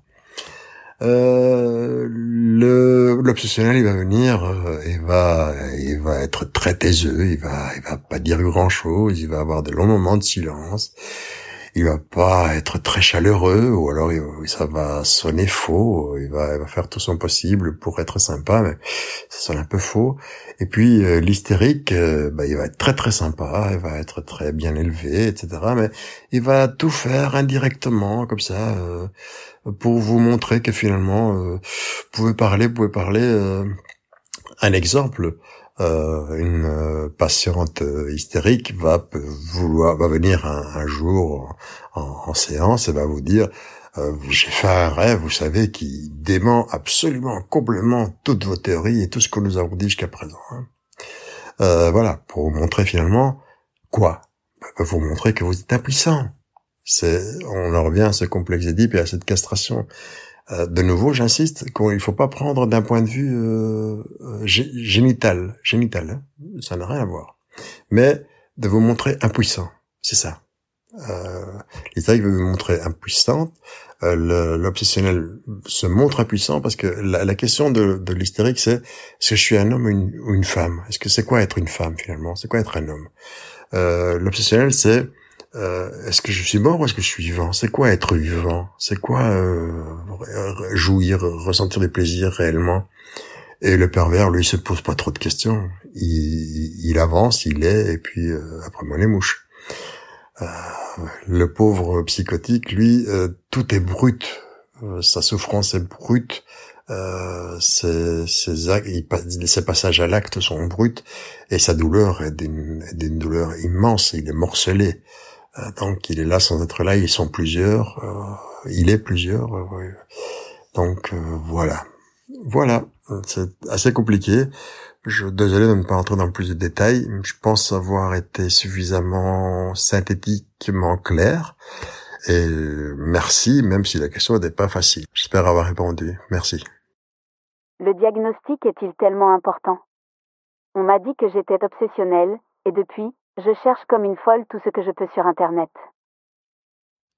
Euh, le l'obsessionnel il va venir euh, et va il va être très taiseux il va il va pas dire grand chose il va avoir de longs moments de silence il va pas être très chaleureux ou alors ça va sonner faux il va, il va faire tout son possible pour être sympa mais ça sonne un peu faux. Et puis euh, l'hystérique euh, bah, il va être très très sympa il va être très bien élevé etc mais il va tout faire indirectement comme ça euh, pour vous montrer que finalement vous pouvez parler vous pouvez parler un exemple euh, une euh, patiente euh, hystérique va vouloir va venir un, jour en, séance et va vous dire j'ai fait un rêve, vous savez, qui dément absolument complètement toutes vos théories et tout ce que nous avons dit jusqu'à présent. Hein. voilà, pour vous montrer finalement quoi? Bah, Vous montrer que vous êtes impuissant. C'est, on en revient à ce complexe d'Édipe et à cette castration. Euh, de nouveau, j'insiste qu'il faut pas prendre d'un point de vue euh, euh génital, génital, hein. ça n'a rien à voir. Mais de vous montrer impuissant, c'est ça. Euh, L'État veut vous montrer impuissante, euh, l'obsessionnel se montre impuissant parce que la, question de, l'hystérique, c'est est-ce que je suis un homme ou une, ou une femme? Est-ce que c'est quoi être une femme finalement? C'est quoi être un homme? L'obsessionnel, c'est euh, est-ce que je suis mort ou est-ce que je suis vivant? C'est quoi être vivant? C'est quoi euh, jouir, ressentir des plaisirs réellement? Et le pervers, lui, se pose pas trop de questions. Il, il avance, il est, et puis euh, après moi les mouches. Euh, le pauvre psychotique, lui, euh, tout est brut. sa souffrance est brute. ses, ses, ses passages à l'acte sont bruts et sa douleur est d'une douleur immense. Il est morcelé. Euh, donc il est là sans être là, ils sont plusieurs, euh, il est plusieurs. Euh, donc voilà, voilà, c'est assez compliqué. Je désolé de ne pas entrer dans plus de détails. Je pense avoir été suffisamment synthétiquement clair. Et merci, même si la question n'était pas facile. J'espère avoir répondu. Merci. Le diagnostic est-il tellement important? On m'a dit que j'étais obsessionnelle, et depuis, je cherche comme une folle tout ce que je peux sur Internet.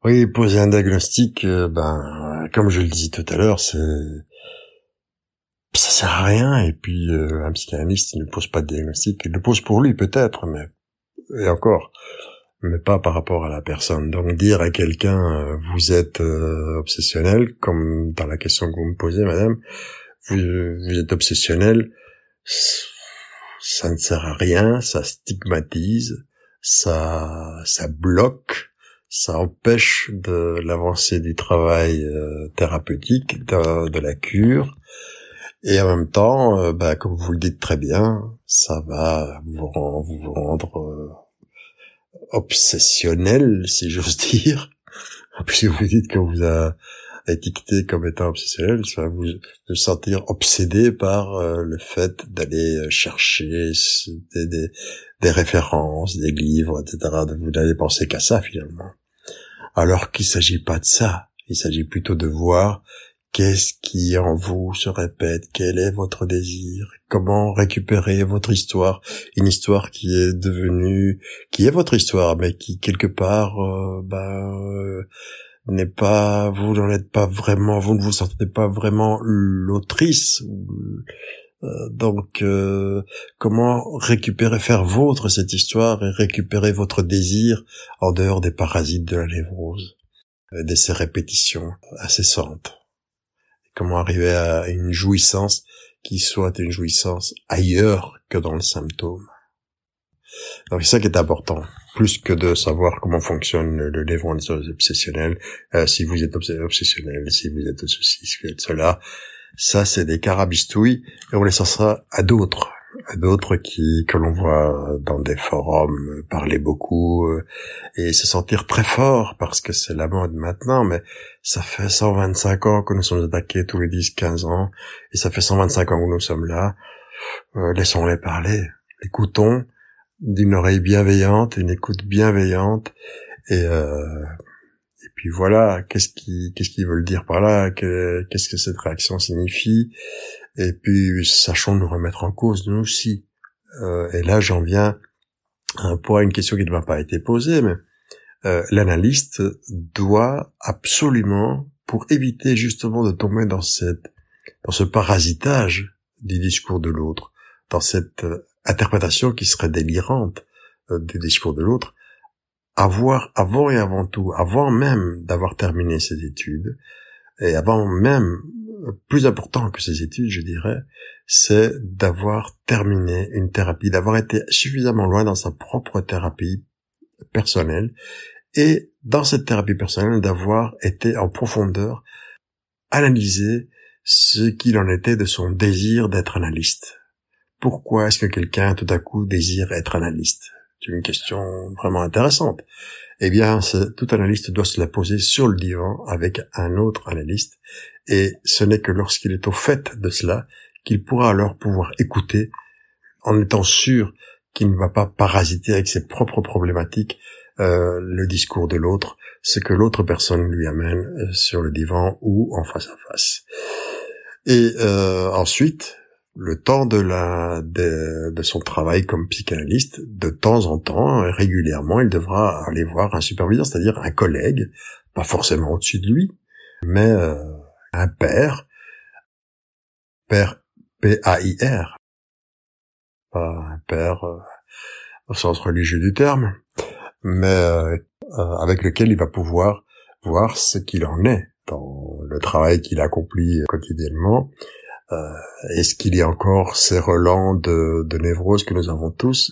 Oui, poser un diagnostic, euh, ben, comme je le disais tout à l'heure, c'est ça sert à rien. Et puis euh, un psychanalyste, il ne pose pas de diagnostic. Il le pose pour lui peut-être, mais et encore, mais pas par rapport à la personne. Donc dire à quelqu'un, euh, vous êtes obsessionnel, comme dans la question que vous me posez, madame, vous êtes obsessionnel, ça ne sert à rien, ça stigmatise, ça, ça bloque, ça empêche de l'avancée du travail euh, thérapeutique, de, la cure, et en même temps, euh, bah, comme vous le dites très bien, ça va vous, rendre euh, obsessionnel, si j'ose <laughs> dire. Puisque vous dites qu'on vous a étiqueté comme étant obsessionnel, ça va vous, sentir obsédé par euh, le fait d'aller euh, chercher des, des, des, références, des livres, etc. Vous n'allez penser qu'à ça finalement. Alors qu'il s'agit pas de ça. Il s'agit plutôt de voir Qu'est-ce qui en vous se répète Quel est votre désir Comment récupérer votre histoire Une histoire qui est devenue, qui est votre histoire, mais qui quelque part, euh, ben, n'est pas, vous n'en êtes pas vraiment, vous ne vous sentez pas vraiment l'autrice. Euh, donc, euh, comment récupérer, faire vôtre cette histoire et récupérer votre désir en dehors des parasites de la névrose, de ces répétitions incessantes? Comment arriver à une jouissance qui soit une jouissance ailleurs que dans le symptôme? Donc c'est ça qui est important, plus que de savoir comment fonctionne le, le obsessionnel, euh, si vous êtes obsessionnel, si vous êtes ceci, si vous êtes cela, ça c'est des carabistouilles et on les sortira à d'autres d'autres qui que l'on voit dans des forums parler beaucoup euh, et se sentir très fort parce que c'est la mode maintenant mais ça fait 125 ans que nous sommes attaqués tous les 10-15 ans et ça fait 125 ans que nous sommes là. Euh, laissons-les parler écoutons d'une oreille bienveillante une écoute bienveillante et euh, et puis voilà qu'est-ce qui qu'est-ce qu'ils veulent dire par là qu'est-ce que cette réaction signifie et puis sachons nous remettre en cause nous aussi. Euh, et là j'en viens à un point, une question qui ne m'a pas été posée, mais euh, l'analyste doit absolument, pour éviter justement de tomber dans cette, dans ce parasitage du discours de l'autre, dans cette euh, interprétation qui serait délirante euh, du discours de l'autre, avoir avant et avant tout, avant même d'avoir terminé ses études, et avant même plus important que ces études, je dirais, c'est d'avoir terminé une thérapie, d'avoir été suffisamment loin dans sa propre thérapie personnelle et dans cette thérapie personnelle d'avoir été en profondeur analysé ce qu'il en était de son désir d'être analyste. Pourquoi est-ce que quelqu'un tout à coup désire être analyste? C'est une question vraiment intéressante. Eh bien, tout analyste doit se la poser sur le divan avec un autre analyste et ce n'est que lorsqu'il est au fait de cela qu'il pourra alors pouvoir écouter en étant sûr qu'il ne va pas parasiter avec ses propres problématiques euh, le discours de l'autre, ce que l'autre personne lui amène euh, sur le divan ou en face à face. Et euh, ensuite, le temps de la de, de, son travail comme psychanalyste, de temps en temps, régulièrement, il devra aller voir un superviseur, c'est-à-dire un collègue, pas forcément au-dessus de lui, mais euh, un père, père P-A-I-R, pas un père euh, au sens religieux du terme, mais euh, euh, avec lequel il va pouvoir voir ce qu'il en est dans le travail qu'il accomplit quotidiennement. Est-ce qu'il y a encore ces relents de, de névrose que nous avons tous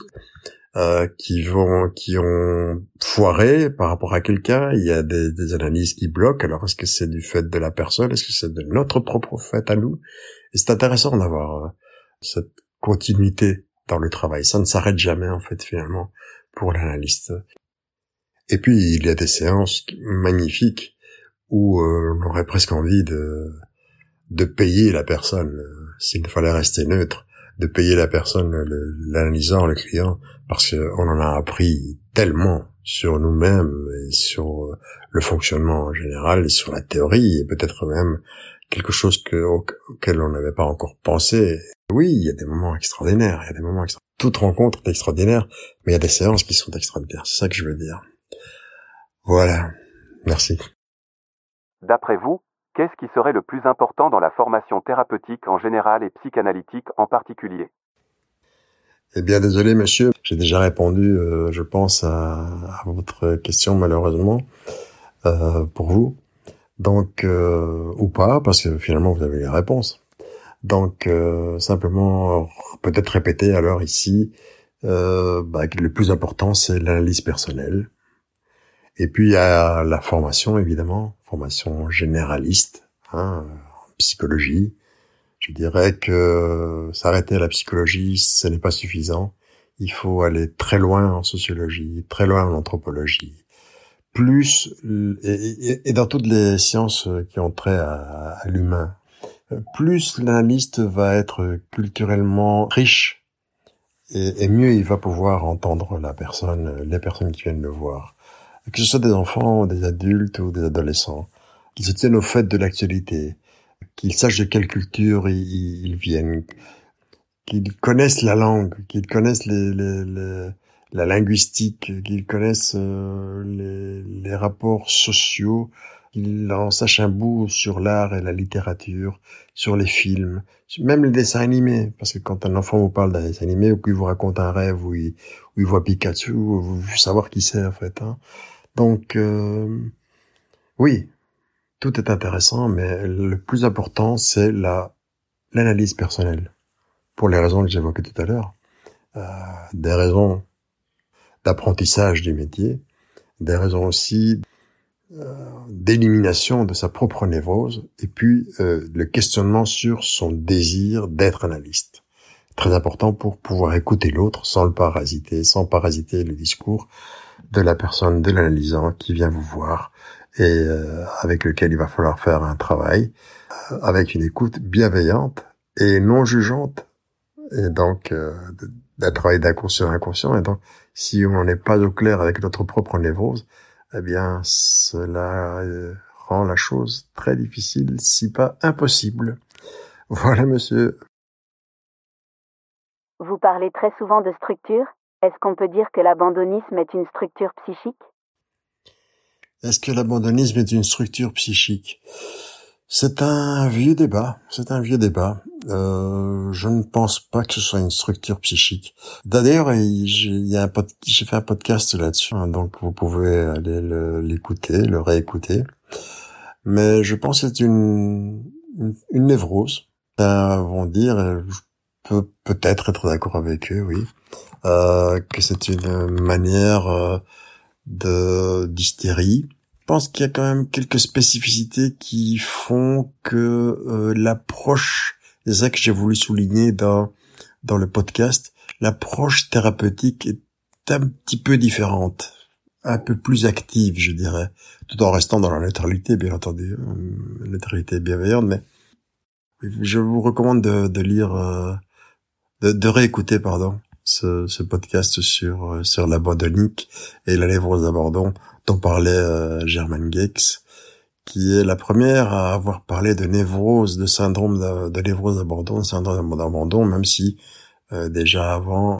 euh, qui vont, qui ont foiré par rapport à quelqu'un? Il y a des, des analyses qui bloquent. Alors est-ce que c'est du fait de la personne? Est-ce que c'est de notre propre fait à nous? Et c'est intéressant d'avoir euh, cette continuité dans le travail. Ça ne s'arrête jamais en fait finalement pour l'analyste. Et puis il y a des séances magnifiques où euh, on aurait presque envie de de payer la personne euh, s'il fallait rester neutre de payer la personne, l'analysant, le client, parce qu'on en a appris tellement sur nous-mêmes et sur euh, le fonctionnement en général et sur la théorie et peut-être même quelque chose que, auquel on n'avait pas encore pensé. Oui, il y a des moments extraordinaires, il y a des moments extraordinaires. Toute rencontre est extraordinaire, mais il y a des séances qui sont extraordinaires. C'est ça que je veux dire. Voilà. Merci. D'après vous, Qu'est-ce qui serait le plus important dans la formation thérapeutique en général et psychanalytique en particulier? Eh bien, désolé, monsieur, j'ai déjà répondu, euh, je pense, à, votre question, malheureusement, euh, pour vous. Donc, euh, ou pas, parce que finalement, vous avez les réponses. Donc simplement peut-être répéter alors ici bah, que le plus important c'est l'analyse personnelle. Et puis il y a la formation évidemment, formation généraliste hein, en psychologie. Je dirais que s'arrêter à la psychologie, ce n'est pas suffisant. Il faut aller très loin en sociologie, très loin en anthropologie, plus et, dans toutes les sciences qui ont trait à, à l'humain, plus l'analyste va être culturellement riche et, mieux il va pouvoir entendre la personne, les personnes qui viennent le voir, que ce soit des enfants, des adultes ou des adolescents, qu'ils se tiennent au fait de l'actualité, qu'ils sachent de quelle culture ils, viennent, qu'ils connaissent la langue, qu'ils connaissent la linguistique, qu'ils connaissent euh, les, rapports sociaux qu'il en sache un bout sur l'art et la littérature, sur les films, même les dessins animés. Parce que quand un enfant vous parle d'un dessin animé ou qu'il vous raconte un rêve où il, voit Pikachu, vous voulez savoir qui c'est en fait. Hein. Donc euh, oui, tout est intéressant, mais le plus important c'est la l'analyse personnelle, pour les raisons que j'évoquais tout à l'heure, euh, des raisons d'apprentissage du métier, des raisons aussi euh, d'élimination de sa propre névrose et puis le questionnement sur son désir d'être analyste. Très important pour pouvoir écouter l'autre sans le parasiter, sans parasiter le discours de la personne, de l'analysant qui vient vous voir et euh, avec lequel il va falloir faire un travail avec une écoute bienveillante et non jugeante et donc d'un travail d'inconscient inconscient et donc si on n'est pas au clair avec notre propre névrose, eh bien, cela euh, rend la chose très difficile, si pas impossible. Voilà, monsieur. Vous parlez très souvent de structure. Est-ce qu'on peut dire que l'abandonnisme est une structure psychique? Est-ce que l'abandonnisme est une structure psychique? C'est un vieux débat. C'est un vieux débat. Euh, je ne pense pas que ce soit une structure psychique. D'ailleurs, j'ai fait un podcast là-dessus, hein, donc vous pouvez aller l'écouter, le, réécouter. Mais je pense que c'est une, une, névrose. Certains vont dire, je peux peut-être être, d'accord avec eux, oui, euh, que c'est une manière euh, de d'hystérie. Je pense qu'il y a quand même quelques spécificités qui font que euh, l'approche, c'est ça que j'ai voulu souligner dans dans le podcast, l'approche thérapeutique est un petit peu différente, un peu plus active, je dirais, tout en restant dans la neutralité, bien entendu, euh, neutralité bienveillante, mais je vous recommande de, de lire, euh, de, de réécouter, pardon, ce, ce podcast sur euh, sur l'abandonique et la névrose d'abandon dont parlait euh, Germaine Gex, qui est la première à avoir parlé de névrose, de syndrome de, de névrose d'abandon, syndrome d'abandon, même si euh, déjà avant,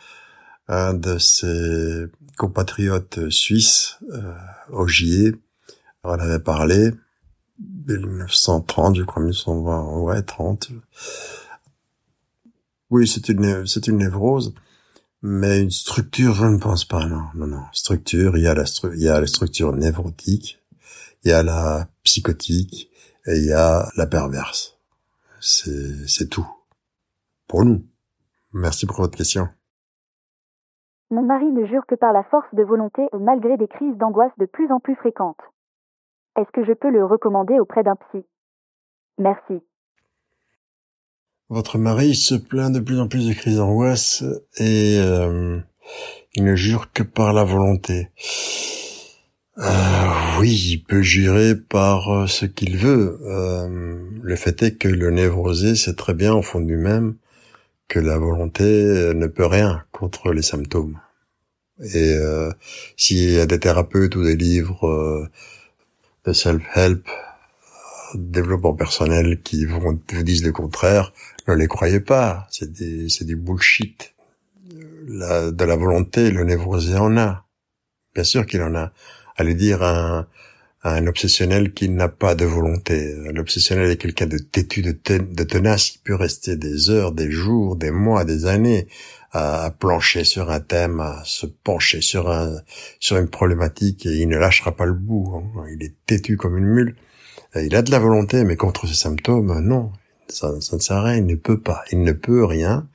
un de ses compatriotes suisses, euh, Augier, en avait parlé, 1930, je crois, 1920, ouais, 30. Oui, c'est une, c'est une névrose. Mais une structure, je ne pense pas, non, non, non. Structure, il y a la, il y a la structure névrotique, il y a la psychotique, et il y a la perverse. C'est, c'est tout. Pour nous. Merci pour votre question. Mon mari ne jure que par la force de volonté malgré des crises d'angoisse de plus en plus fréquentes. Est-ce que je peux le recommander auprès d'un psy? Merci. Votre mari se plaint de plus en plus de crises d'angoisse et euh, il ne jure que par la volonté. Euh, oui, il peut jurer par euh, ce qu'il veut. le fait est que le névrosé sait très bien au fond de lui-même que la volonté ne peut rien contre les symptômes. Et s'il y a des thérapeutes ou des livres de self-help développement personnel qui vont, vous disent le contraire, ne les croyez pas. C'est des, c'est du bullshit. La, de la volonté, le névrosé en a. Bien sûr qu'il en a. Allez dire à un, obsessionnel qui n'a pas de volonté. L'obsessionnel est quelqu'un de têtu, de, de tenace, il peut rester des heures, des jours, des mois, des années à, plancher sur un thème, à se pencher sur un sur une problématique et il ne lâchera pas le bout. Hein. Il est têtu comme une mule. Il a de la volonté, mais contre ses symptômes, non, Ça, ne sert à rien. Il ne peut pas. Il ne peut rien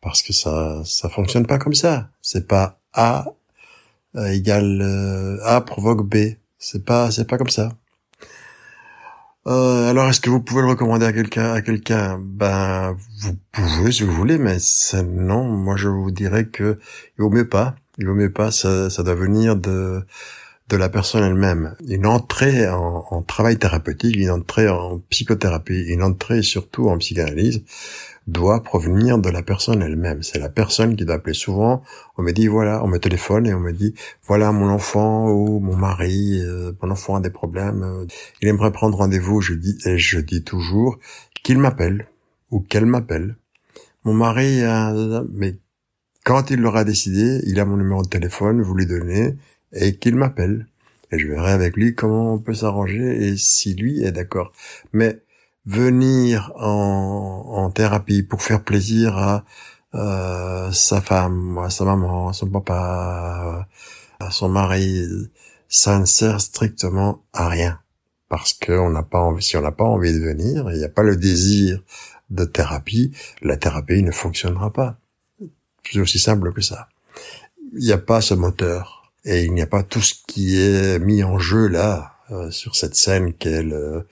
parce que ça ça fonctionne pas comme ça. C'est pas A euh, égale euh, A provoque B. C'est pas c'est pas comme ça. Euh, alors, est-ce que vous pouvez le recommander à quelqu'un À quelqu'un? Ben, vous pouvez si vous voulez, mais non. Moi, je vous dirais que il vaut mieux pas. Il vaut mieux pas. Ça, ça doit venir de de la personne elle-même. Une entrée en, en, travail thérapeutique, une entrée en psychothérapie, une entrée surtout en psychanalyse doit provenir de la personne elle-même. C'est la personne qui doit appeler souvent. On me dit voilà, on me téléphone et on me dit voilà mon enfant ou mon mari, euh, mon enfant a des problèmes. Euh, il aimerait prendre rendez-vous. Je dis et je dis toujours qu'il m'appelle ou qu'elle m'appelle. Mon mari, a, mais quand il l'aura décidé, il a mon numéro de téléphone, vous lui donnez et qu'il m'appelle. Et je verrai avec lui comment on peut s'arranger et si lui est d'accord. Mais venir en, en thérapie pour faire plaisir à euh, sa femme, à sa maman, à son papa, à son mari, ça ne sert strictement à rien. Parce qu'on n'a pas envie, si on n'a pas envie de venir, il n'y a pas le désir de thérapie, la thérapie ne fonctionnera pas. C'est aussi simple que ça. Il n'y a pas ce moteur et il n'y a pas tout ce qui est mis en jeu là euh, sur cette scène qu'est le,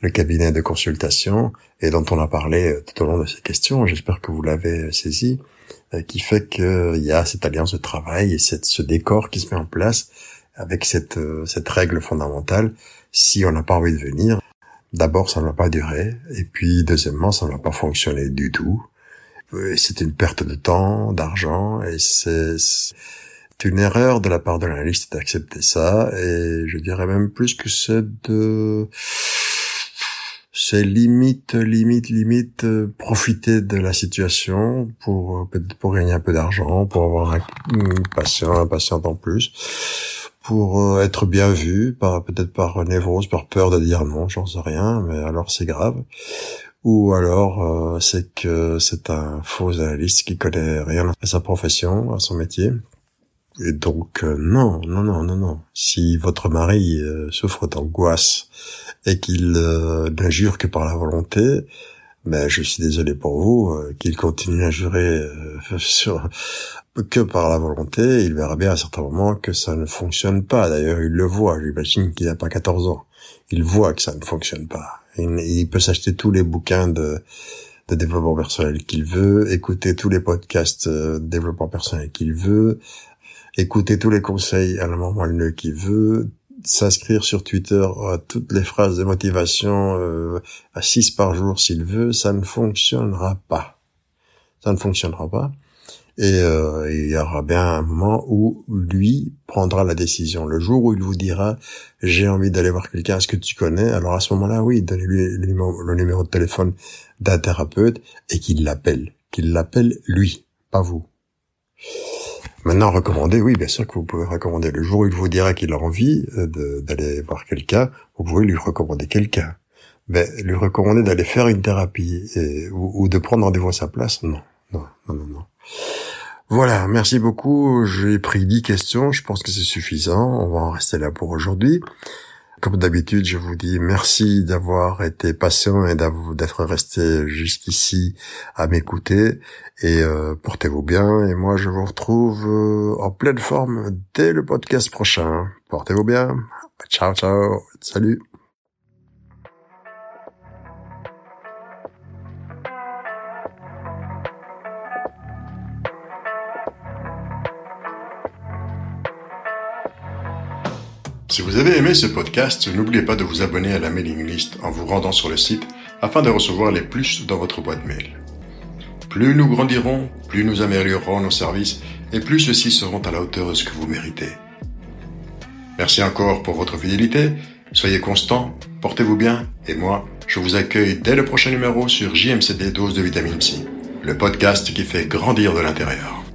le cabinet de consultation et dont on a parlé euh, tout au long de ces questions, j'espère que vous l'avez euh, saisi, euh, qui fait qu'il y a cette alliance de travail et cette, ce décor qui se met en place avec cette, cette règle fondamentale. Si on n'a pas envie de venir, d'abord ça ne va pas durer et puis deuxièmement ça ne va pas fonctionner du tout. C'est une perte de temps, d'argent et c'est une erreur de la part de l'analyste d'accepter ça et je dirais même plus que c'est de c'est limite, limite, limite euh, profiter de la situation pour euh, pour gagner un peu d'argent, pour avoir un, patient, un patient en plus, pour euh, être bien vu, peut-être par névrose, par peur de dire non, j'en sais rien, mais alors c'est grave. Ou alors c'est que c'est un faux analyste qui connaît rien à sa profession, à son métier. Et donc non, non, non, non, non. Si votre mari souffre d'angoisse et qu'il euh, n'injure que par la volonté, ben je suis désolé pour vous, euh, qu'il continue à jurer euh, <laughs> sur que par la volonté, il verra bien à certains moments que ça ne fonctionne pas. D'ailleurs, il le voit, j'imagine qu'il n'a pas 14 ans. Il voit que ça ne fonctionne pas. Il, peut s'acheter tous les bouquins de, de développement personnel qu'il veut, écouter tous les podcasts de développement personnel qu'il veut, écouter tous les conseils à la moment qu'il veut, s'inscrire sur Twitter à toutes les phrases de motivation euh, à 6 par jour s'il veut, ça ne fonctionnera pas. Ça ne fonctionnera pas. Et euh, il y aura bien un moment où lui prendra la décision. Le jour où il vous dira j'ai envie d'aller voir quelqu'un, est-ce que tu connais? Alors à ce moment-là, oui, donnez-lui le le numéro de téléphone d'un thérapeute et qu'il l'appelle. Qu'il l'appelle lui, pas vous. Maintenant, recommander, oui, bien sûr que vous pouvez recommander. Le jour où il vous dira qu'il a envie euh, d'aller voir quelqu'un, vous pouvez lui recommander quelqu'un. Mais lui recommander d'aller faire une thérapie ou, de prendre rendez-vous à sa place, non, non, non, non, non. Voilà, merci beaucoup. J'ai pris dix questions. Je pense que c'est suffisant. On va en rester là pour aujourd'hui. Comme d'habitude, je vous dis merci d'avoir été patient et d'être resté jusqu'ici à m'écouter. Et euh, portez-vous bien. Et moi, je vous retrouve euh, en pleine forme dès le podcast prochain. Portez-vous bien. Ciao, ciao. Salut. Si vous avez aimé ce podcast, n'oubliez pas de vous abonner à la mailing list en vous rendant sur le site afin de recevoir les plus dans votre boîte mail. Plus nous grandirons, plus nous améliorerons nos services et plus ceux-ci seront à la hauteur de ce que vous méritez. Merci encore pour votre fidélité, soyez constants, portez-vous bien et moi, je vous accueille dès le prochain numéro sur JMCD Dose de Vitamine C, le podcast qui fait grandir de l'intérieur.